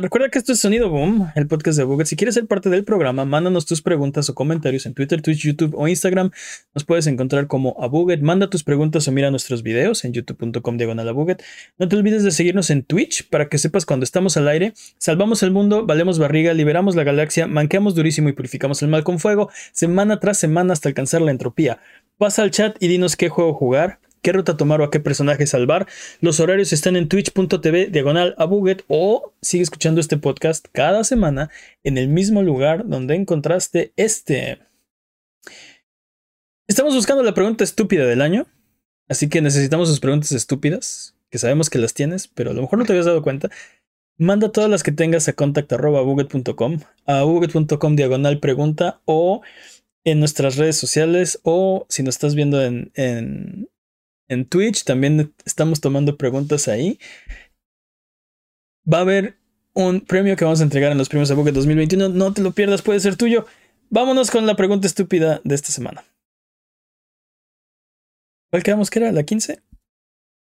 Recuerda que esto es Sonido Boom, el podcast de Buget. Si quieres ser parte del programa, mándanos tus preguntas o comentarios en Twitter, Twitch, YouTube o Instagram. Nos puedes encontrar como Abuget. Manda tus preguntas o mira nuestros videos en youtube.com diagonal. No te olvides de seguirnos en Twitch para que sepas cuando estamos al aire. Salvamos el mundo, valemos barriga, liberamos la galaxia, manqueamos durísimo y purificamos el mal con fuego, semana tras semana hasta alcanzar la entropía. Pasa al chat y dinos qué juego jugar qué ruta tomar o a qué personaje salvar. Los horarios están en twitch.tv diagonal a Buget o sigue escuchando este podcast cada semana en el mismo lugar donde encontraste este. Estamos buscando la pregunta estúpida del año, así que necesitamos sus preguntas estúpidas, que sabemos que las tienes, pero a lo mejor no te habías dado cuenta. Manda todas las que tengas a contact.buget.com, a buget.com diagonal pregunta o en nuestras redes sociales o si nos estás viendo en, en Twitch. También estamos tomando preguntas ahí. Va a haber un premio que vamos a entregar en los premios Bucket 2021. No te lo pierdas, puede ser tuyo. Vámonos con la pregunta estúpida de esta semana. ¿Cuál quedamos que era? ¿La 15?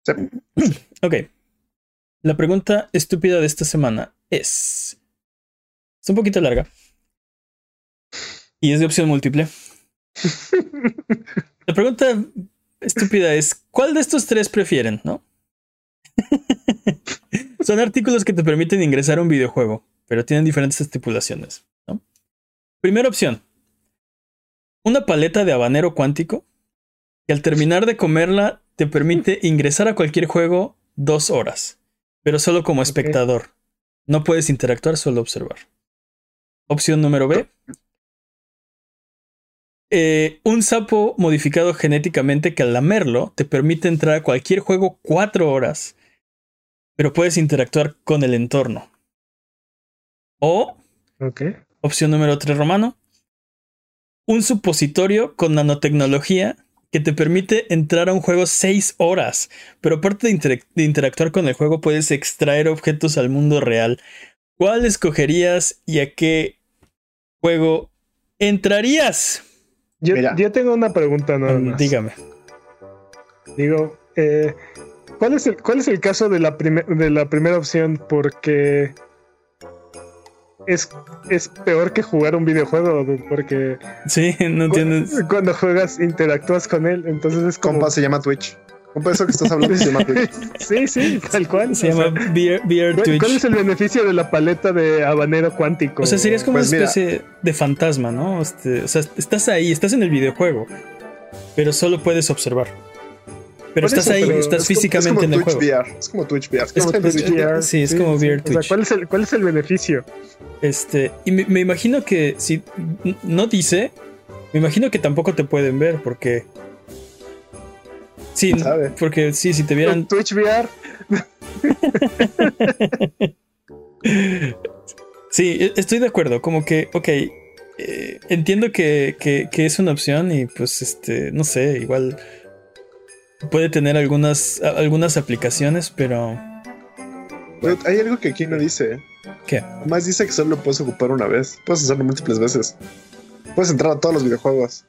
Sí. *clears throat* ok. La pregunta estúpida de esta semana es. Es un poquito larga. Y es de opción múltiple. *laughs* La pregunta estúpida es, ¿cuál de estos tres prefieren, no? *laughs* Son artículos que te permiten ingresar a un videojuego, pero tienen diferentes estipulaciones, ¿no? Primera opción. Una paleta de habanero cuántico que al terminar de comerla te permite ingresar a cualquier juego dos horas, pero solo como espectador. No puedes interactuar, solo observar. Opción número B. Eh, un sapo modificado genéticamente que al lamerlo te permite entrar a cualquier juego cuatro horas, pero puedes interactuar con el entorno. O, opción número 3 romano, un supositorio con nanotecnología que te permite entrar a un juego seis horas, pero aparte de interactuar con el juego puedes extraer objetos al mundo real. ¿Cuál escogerías y a qué juego entrarías? Yo, yo, tengo una pregunta nada mm, más. Dígame. Digo, eh, ¿cuál, es el, ¿cuál es el caso de la, de la primera opción? Porque es, es peor que jugar un videojuego, porque... Sí, no entiendes. Cuando juegas, interactúas con él, entonces es como... Compa, se llama Twitch. Compa, eso que estás hablando se llama Twitch. *laughs* sí, sí, tal cual. Se llama Beer, Twitch. ¿Cuál es el beneficio de la paleta de habanero cuántico? O sea, serías como pues una especie de fantasma, ¿no? Este, o sea, estás ahí, estás en el videojuego, pero solo puedes observar. Pero estás ahí, estás físicamente en el juego. Es como Twitch VR. Es como Twitch VR. Sí, es como VR Twitch. O sea, ¿cuál es el, cuál es el beneficio? Este, y me, imagino que si no dice, me imagino que tampoco te pueden ver porque Sí, porque sí, si te vieran. Twitch VR. *laughs* sí, e, estoy de acuerdo. Como que, ok, eh, entiendo que, que, es una opción y pues, este, no sé, igual puede tener algunas, algunas aplicaciones, pero... hay algo que aquí no dice. ¿Qué? Más dice que solo lo puedes ocupar una vez. Puedes hacerlo múltiples veces. Puedes entrar a todos los videojuegos.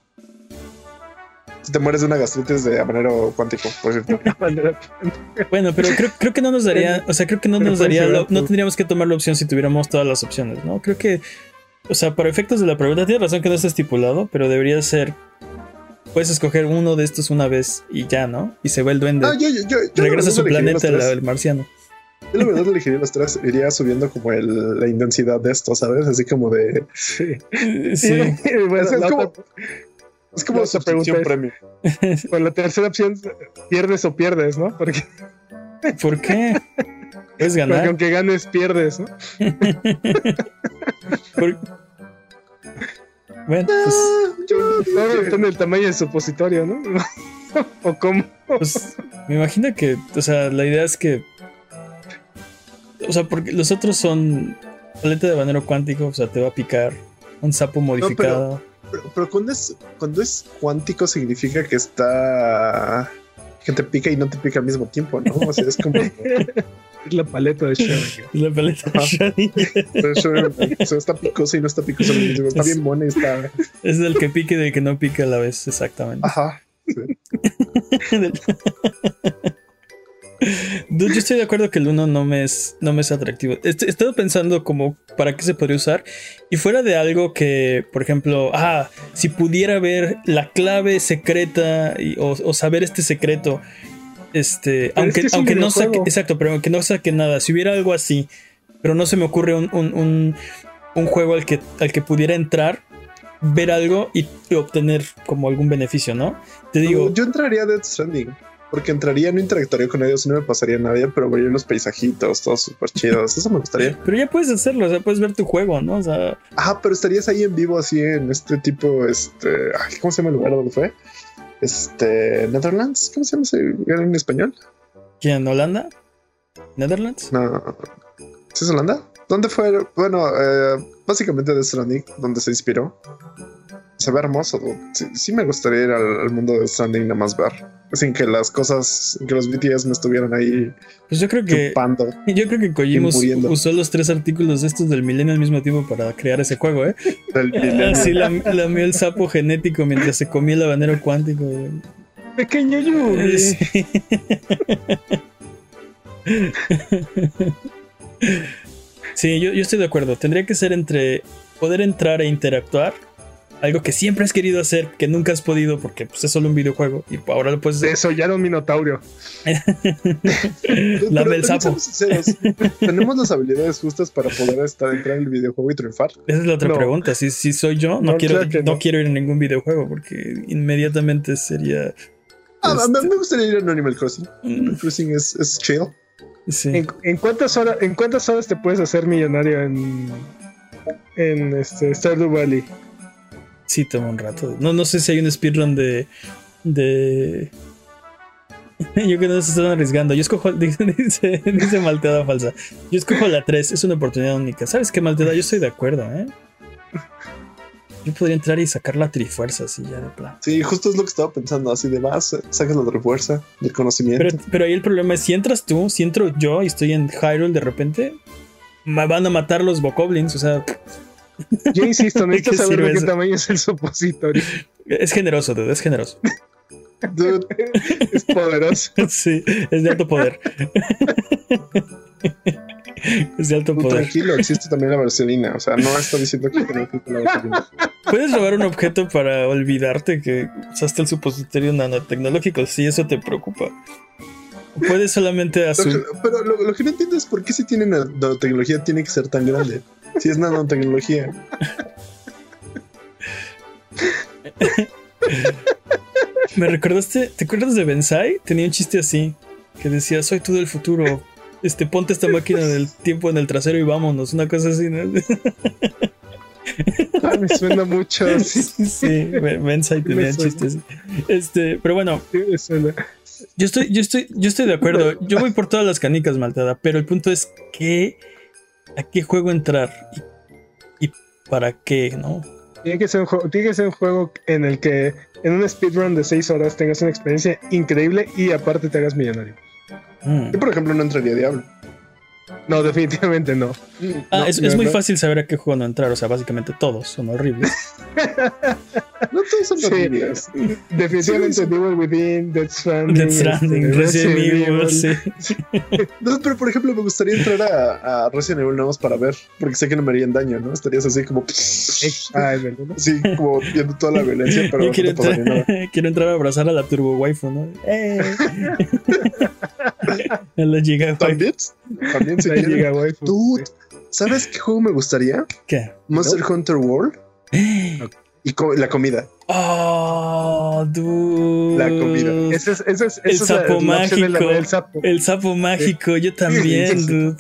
Si te mueres de una gastritis de manero cuántico, por cierto. *laughs* bueno, pero creo, que no nos daría, *laughs* o sea, creo que no nos daría, no tendríamos que tomar la opción si tuviéramos todas las opciones, ¿no? Creo que, o sea, para efectos de la pregunta, tienes razón que no está estipulado, pero debería ser puedes escoger uno de estos una vez y ya, ¿no? Y se va el duende. Regresa a su planeta, el marciano. Yo la verdad elegiría los tres, iría subiendo como el, la intensidad de esto, ¿sabes? Así como de... Sí. sí. *laughs* es, como, es como su premio. *laughs* Con la tercera opción, pierdes o pierdes, ¿no? Porque... *laughs* ¿Por qué? Es ganar. Porque aunque ganes, pierdes, ¿no? *laughs* Bueno, pues. Todo depende del tamaño del supositorio, ¿no? ¿O cómo? Pues me imagino que, o sea, la idea es que. O sea, porque los otros son paleta de banero cuántico, o sea, te va a picar un sapo modificado. pero, cuando, es, cuando es cuántico significa que está. que te pica y no te pica al mismo tiempo, ¿no? O sea, es como. *laughs* Es la paleta de Schrödinger. *laughs* La paleta de Schrödinger. o sea, está picosa y no está picosa. Está bien buena y está. Es del que pique y del que no pique a la vez, exactamente. Ajá. *laughs* yo estoy de acuerdo que el 1 no me es, no me es atractivo. He estado pensando como para qué se podría usar. Y fuera de algo que, por ejemplo, ah, si pudiera ver la clave secreta o, saber este secreto este, aunque, aunque no saque, exacto, pero aunque no saque nada, si hubiera algo así, pero no se me ocurre un, juego al que, al que pudiera entrar, ver algo y, obtener como algún beneficio, ¿no? Te digo. Yo entraría a Death Stranding. Porque entraría, no interactuaría con ellos, no me pasaría nada, pero vería unos paisajitos, todos súper chidos. Eso me gustaría. Pero ya puedes hacerlo, o sea, puedes ver tu juego, ¿no? O sea. Ajá, pero estarías ahí en vivo, así en este tipo, este. ¿Cómo se llama el lugar donde fue? Este, Netherlands, ¿cómo se llama ese lugar en español? ¿Quién? ¿Holanda? ¿Netherlands? No. es Holanda? ¿Dónde fue? Bueno, eh, básicamente de Stranding, donde se inspiró. Se ve hermoso. Sí, me gustaría ir al, mundo de Stranding nada más ver. Sin que las cosas, sin que los BTS me estuvieran ahí. Pues yo creo que. *laughs* Yo creo que Kojima usó los tres artículos de estos del milenio al mismo tiempo para crear ese juego, ¿eh? *laughs* Así lamió el sapo genético mientras se comía el habanero cuántico. Pequeño Yuri. *laughs* Sí, yo, yo estoy de acuerdo. Tendría que ser entre poder entrar e interactuar algo que siempre has querido hacer, que nunca has podido porque pues, es solo un videojuego y ahora lo puedes hacer. ya un minotaurio. *laughs* La del sapo. Tenemos las habilidades justas para poder estar entrar en el videojuego y triunfar. Esa es la otra pregunta. Si, si soy yo, no, quiero, no. quiero ir en ningún videojuego porque inmediatamente sería. Ah, este me gustaría ir en Animal Crossing. Mm. Animal Crossing es, es chill. Sí. ¿En, cuántas horas, ¿En cuántas horas te puedes hacer millonario en, en este Stardew Valley? Sí, toma un rato. No, no sé si hay un speedrun de. de. *laughs* Yo que no se están arriesgando. Yo escojo. *laughs* Dice, dice, Malteada falsa. Yo escojo la 3. Es una oportunidad única. ¿Sabes qué, Malteada? Yo estoy de acuerdo, ¿eh? Yo podría entrar y sacar la trifuerza así ya de plan. Sí, justo es lo que estaba pensando. Así de más, sacas la trifuerza del conocimiento. Pero, pero ahí el problema es: si entras tú, si entro yo y estoy en Hyrule de repente, me van a matar los Bokoblins. O sea. Yo insisto, *laughs* necesito saber de qué tamaño es el supositorio. Es generoso, dude, es generoso. Dude, es poderoso. *laughs* Sí, es de alto poder. Es de alto poder. Tranquilo, existe también la vaselina. O sea, no está diciendo que no existe la vaselina. Puedes robar un objeto para olvidarte que usaste el supositorio nanotecnológico si eso te preocupa. Puedes solamente asumir. Pero lo, lo, que no entiendo es por qué si tiene nanotecnología tiene que ser tan grande. Si es nanotecnología. Me recordaste, ¿te acuerdas de Bensai? Tenía un chiste así, que decía, soy tú del futuro, este, ponte esta máquina del tiempo en el trasero y vámonos, una cosa así, ¿no? Ah, me suena mucho. *laughs* Sí, sí Bensai tenía chistes. Este, pero bueno. yo estoy, yo estoy, yo estoy de acuerdo. Yo voy por todas las canicas, Maltada, pero el punto es que a qué juego entrar y, para qué, ¿no? Tiene que, ser un juego, tiene que ser un juego en el que en un speedrun de 6 horas tengas una experiencia increíble y aparte te hagas millonario. Mm. Yo, por ejemplo, no entraría a Diablo. No, definitivamente no. Ah, es, muy fácil saber a qué juego no entrar. O sea, básicamente todos son horribles. *laughs* no todos son horribles. Definitivamente Devil Within, Death Stranding. Death Stranding, este, Resident Evil, sí. *laughs* No, pero por ejemplo, me gustaría entrar a, a Resident Evil nada más para ver, porque sé que no me harían daño, ¿no? Estarías así como. Ah, es verdad. Sí, como viendo toda la violencia, pero Yo quiero, entrar, *laughs* quiero entrar a abrazar a la Turbo Waifu, ¿no? ¡Eh! a la Giga También, también *laughs* se Waifu. Dude, ¿sabes qué juego me gustaría? ¿Qué? Monster Hunter World. *gasps* Y la comida. Oh, dude. La comida. Ese es, ese es, el sapo mágico. el, sapo. el sapo mágico. Yo también, dude.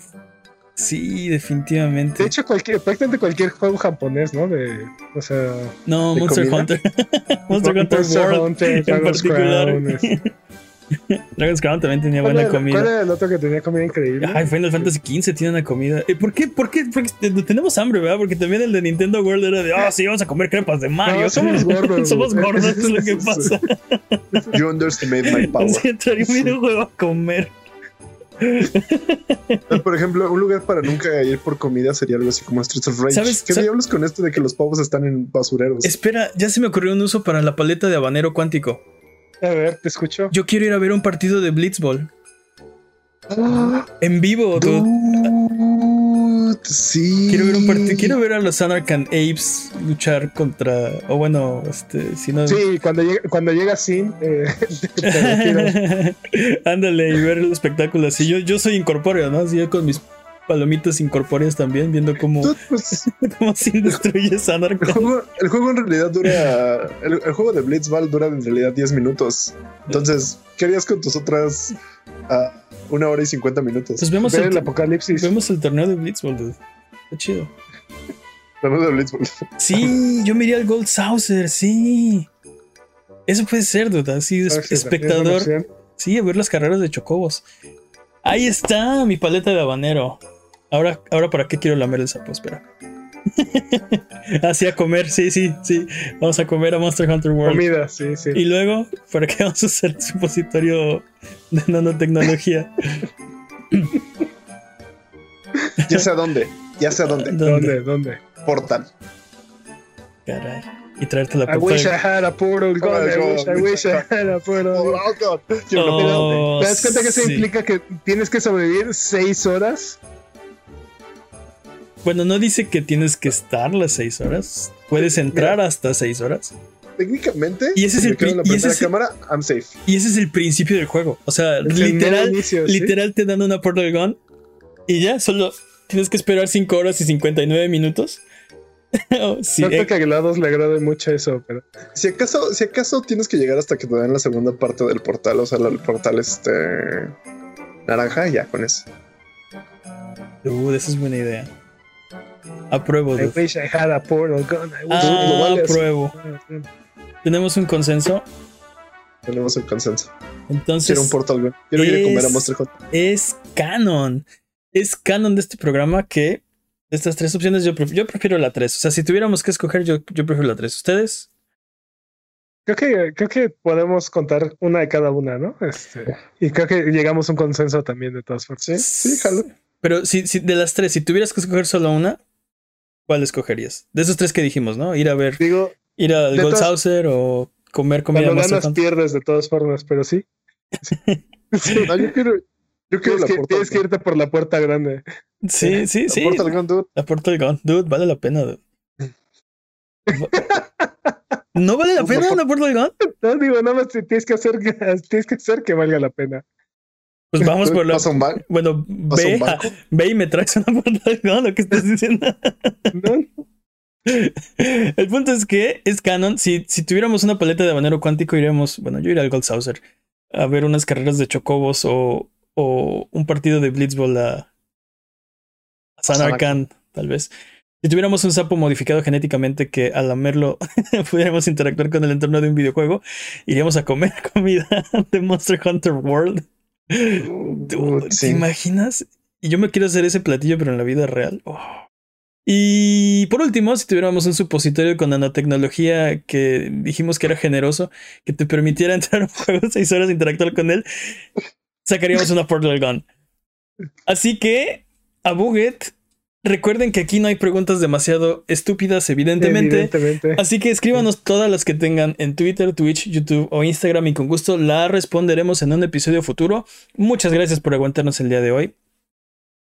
Sí, definitivamente. De hecho, cualquier, prácticamente cualquier juego japonés, ¿no? De, o sea. No, Monster Hunter. *laughs* Monster Hunter World. Hunter, en particular. *laughs* *laughs* Dragon's Crown también tenía buena comida. ¿Cuál era el otro que tenía comida increíble? Ay, Final Fantasy XV tiene una comida. Eh, ¿Por qué? ¿Por qué? Porque tenemos hambre, ¿verdad? Porque también el de Nintendo World era de, ah, sí, vamos a comer crepas de Mario. No, *laughs* somos gordos. somos gordos, es lo que *laughs* pasa. You underestimate my power. Sí, entraría un videojuego a comer. Por ejemplo, un lugar para nunca ir por comida sería algo así como Streets of Rage. ¿Sabes, ¿Qué diablos con esto de que los pavos están en basureros? Espera, ya se me ocurrió un uso para la paleta de habanero cuántico. A ver, te escucho. Yo quiero ir a ver un partido de Blitzball. Ah. en vivo, dude. Sí. Quiero ver un partido. Quiero ver a los Anarchan Apes luchar contra. O bueno, este. Si no... Sí, cuando llega, cuando llega Sin. Eh, *laughs* *laughs* Ándale y ver el espectáculo así. Yo, yo soy incorpóreo, ¿no? Así yo con mis palomitas incorpóreas también, viendo cómo, pues, *laughs* cómo Sin destruye Sanarkhan. El juego, el juego en realidad dura. El, el, juego de Blitzball dura en realidad 10 minutos. Entonces, ¿qué harías con tus otras. Uh, una hora y 50 minutos. Pues vemos el, el, apocalipsis. Vemos el torneo de Blitzball, dude. Está chido. Torneo de Blitzball. Sí, yo miré al Gold Saucer, sí. Eso puede ser, dude. Así, espectador. Sí, a ver las carreras de chocobos. Ahí está mi paleta de habanero. Ahora, ahora ¿para qué quiero lamer el sapo? Espera. *laughs* Así a comer, sí, sí, sí. Vamos a comer a Monster Hunter World. Comida, sí, sí. Y luego, ¿para qué vamos a hacer el supositorio de nanotecnología? ya sé a dónde, ya sé a dónde. ¿Dónde? ¿Dónde? Portal. Caray. Y traerte la I wish I had a portal gun. Oh, I, wish, I wish I had a portal oh, God. Oh, ¿Te das cuenta que eso sí. implica que tienes que sobrevivir seis horas? Bueno, no dice que tienes que estar las seis horas. Puedes entrar Mira, hasta seis horas. Técnicamente, y ese es el en la y ese es cámara, I'm safe. Y ese es el principio del juego. O sea, Es literal, el inicio, ¿sí? literal te dan una portal gun y ya solo tienes que esperar 5 horas y 59 minutos. *laughs* oh, sí, eh, que a GLaDOS le agrade mucho eso, pero Si acaso, si acaso tienes que llegar hasta que te den la segunda parte del portal, o sea, el portal este naranja, ya con eso. uh, esa es buena idea. Apruebo. I wish I had a portal gun. I wish Ah, lo vale así. apruebo. Tenemos un consenso. Tenemos el consenso. Entonces, Quiero un portal. Quiero ir a comer a es- Monster Hunter. es canon. Es canon de este programa que de estas tres opciones yo, pref- yo prefiero la 3. O sea, si tuviéramos que escoger, yo, yo prefiero la 3. ¿Ustedes? Creo que, creo que podemos contar una de cada una, ¿no? Este, y creo que llegamos a un consenso también de todas formas. Sí, sí, jalo. Pero si, si de las tres, si tuvieras que escoger solo una, ¿cuál escogerías? De esos tres que dijimos, ¿no? Ir a ver, Digo, ir al De Gold todas- Saucer o comer comida cuando ganas pierdes de todas formas, pero sí. Sí. *laughs* No, yo quiero, yo quiero Tienes, la que, tienes que irte por la puerta grande. Sí, sí, La sí. portal gun, dude. La Portal Gun. Dude, vale la pena, dude. *laughs* ¿No vale la pena una Portal Gun? No digo, nada más tienes que hacer *laughs* tienes que hacer que valga la pena. Pues vamos por la. Pasa un banco. Bueno, ve, un ve y me traes una Portal Gun, lo que estás diciendo. ¿no? El punto es que es canon. Si, si tuviéramos una paleta de habanero cuántico, iríamos. Bueno, yo iría al Gold Saucer a ver unas carreras de chocobos o, o un partido de Blitzball a, a Sanarkhan, tal vez. Si tuviéramos un sapo modificado genéticamente que al lamerlo *laughs* pudiéramos interactuar con el entorno de un videojuego, iríamos a comer *laughs* comida de Monster Hunter World. *laughs* Dude, ¿Te Sí. imaginas? Y yo me quiero hacer ese platillo, pero en la vida real. Oh. Y por último, si tuviéramos un supositorio con nanotecnología que dijimos que era generoso, que te permitiera *laughs* entrar a un juego seis horas e interactuar con él, sacaríamos una Portal Gun. Así que a Buget. Recuerden que aquí no hay preguntas demasiado estúpidas, evidentemente. Así que escríbanos todas las que tengan en Twitter, Twitch, YouTube o Instagram y con gusto la responderemos en un episodio futuro. Muchas gracias por aguantarnos el día de hoy.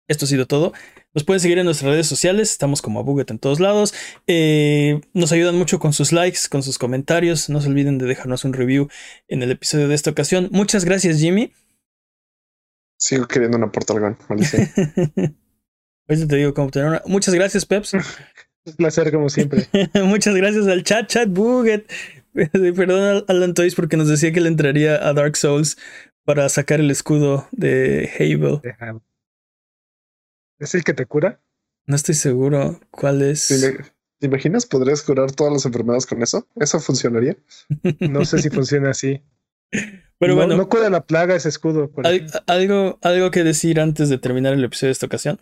Esto ha sido todo. Nos pueden seguir en nuestras redes sociales. Estamos como a Buget en todos lados. Eh, nos ayudan mucho con sus likes, con sus comentarios. No se olviden de dejarnos un review en el episodio de esta ocasión. Muchas gracias, Jimmy. Sigo queriendo una Portal *laughs* Gun. te digo cómo tener una. Muchas gracias, Peps. *laughs* Un placer, como siempre. *laughs* Muchas gracias al chat, chat Buget. *laughs* Perdón a Alan Toys porque nos decía que le entraría a Dark Souls para sacar el escudo de Havel. ¿Es el que te cura? No estoy seguro cuál es. ¿Te imaginas? ¿Podrías curar todas las enfermedades con eso? ¿Eso funcionaría? No sé si funciona así. Pero bueno. No cura la plaga ese escudo. algo, algo que decir antes de terminar el episodio de esta ocasión.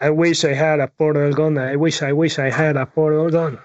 I wish I had a portal gun. I wish I wish I had a portal gun.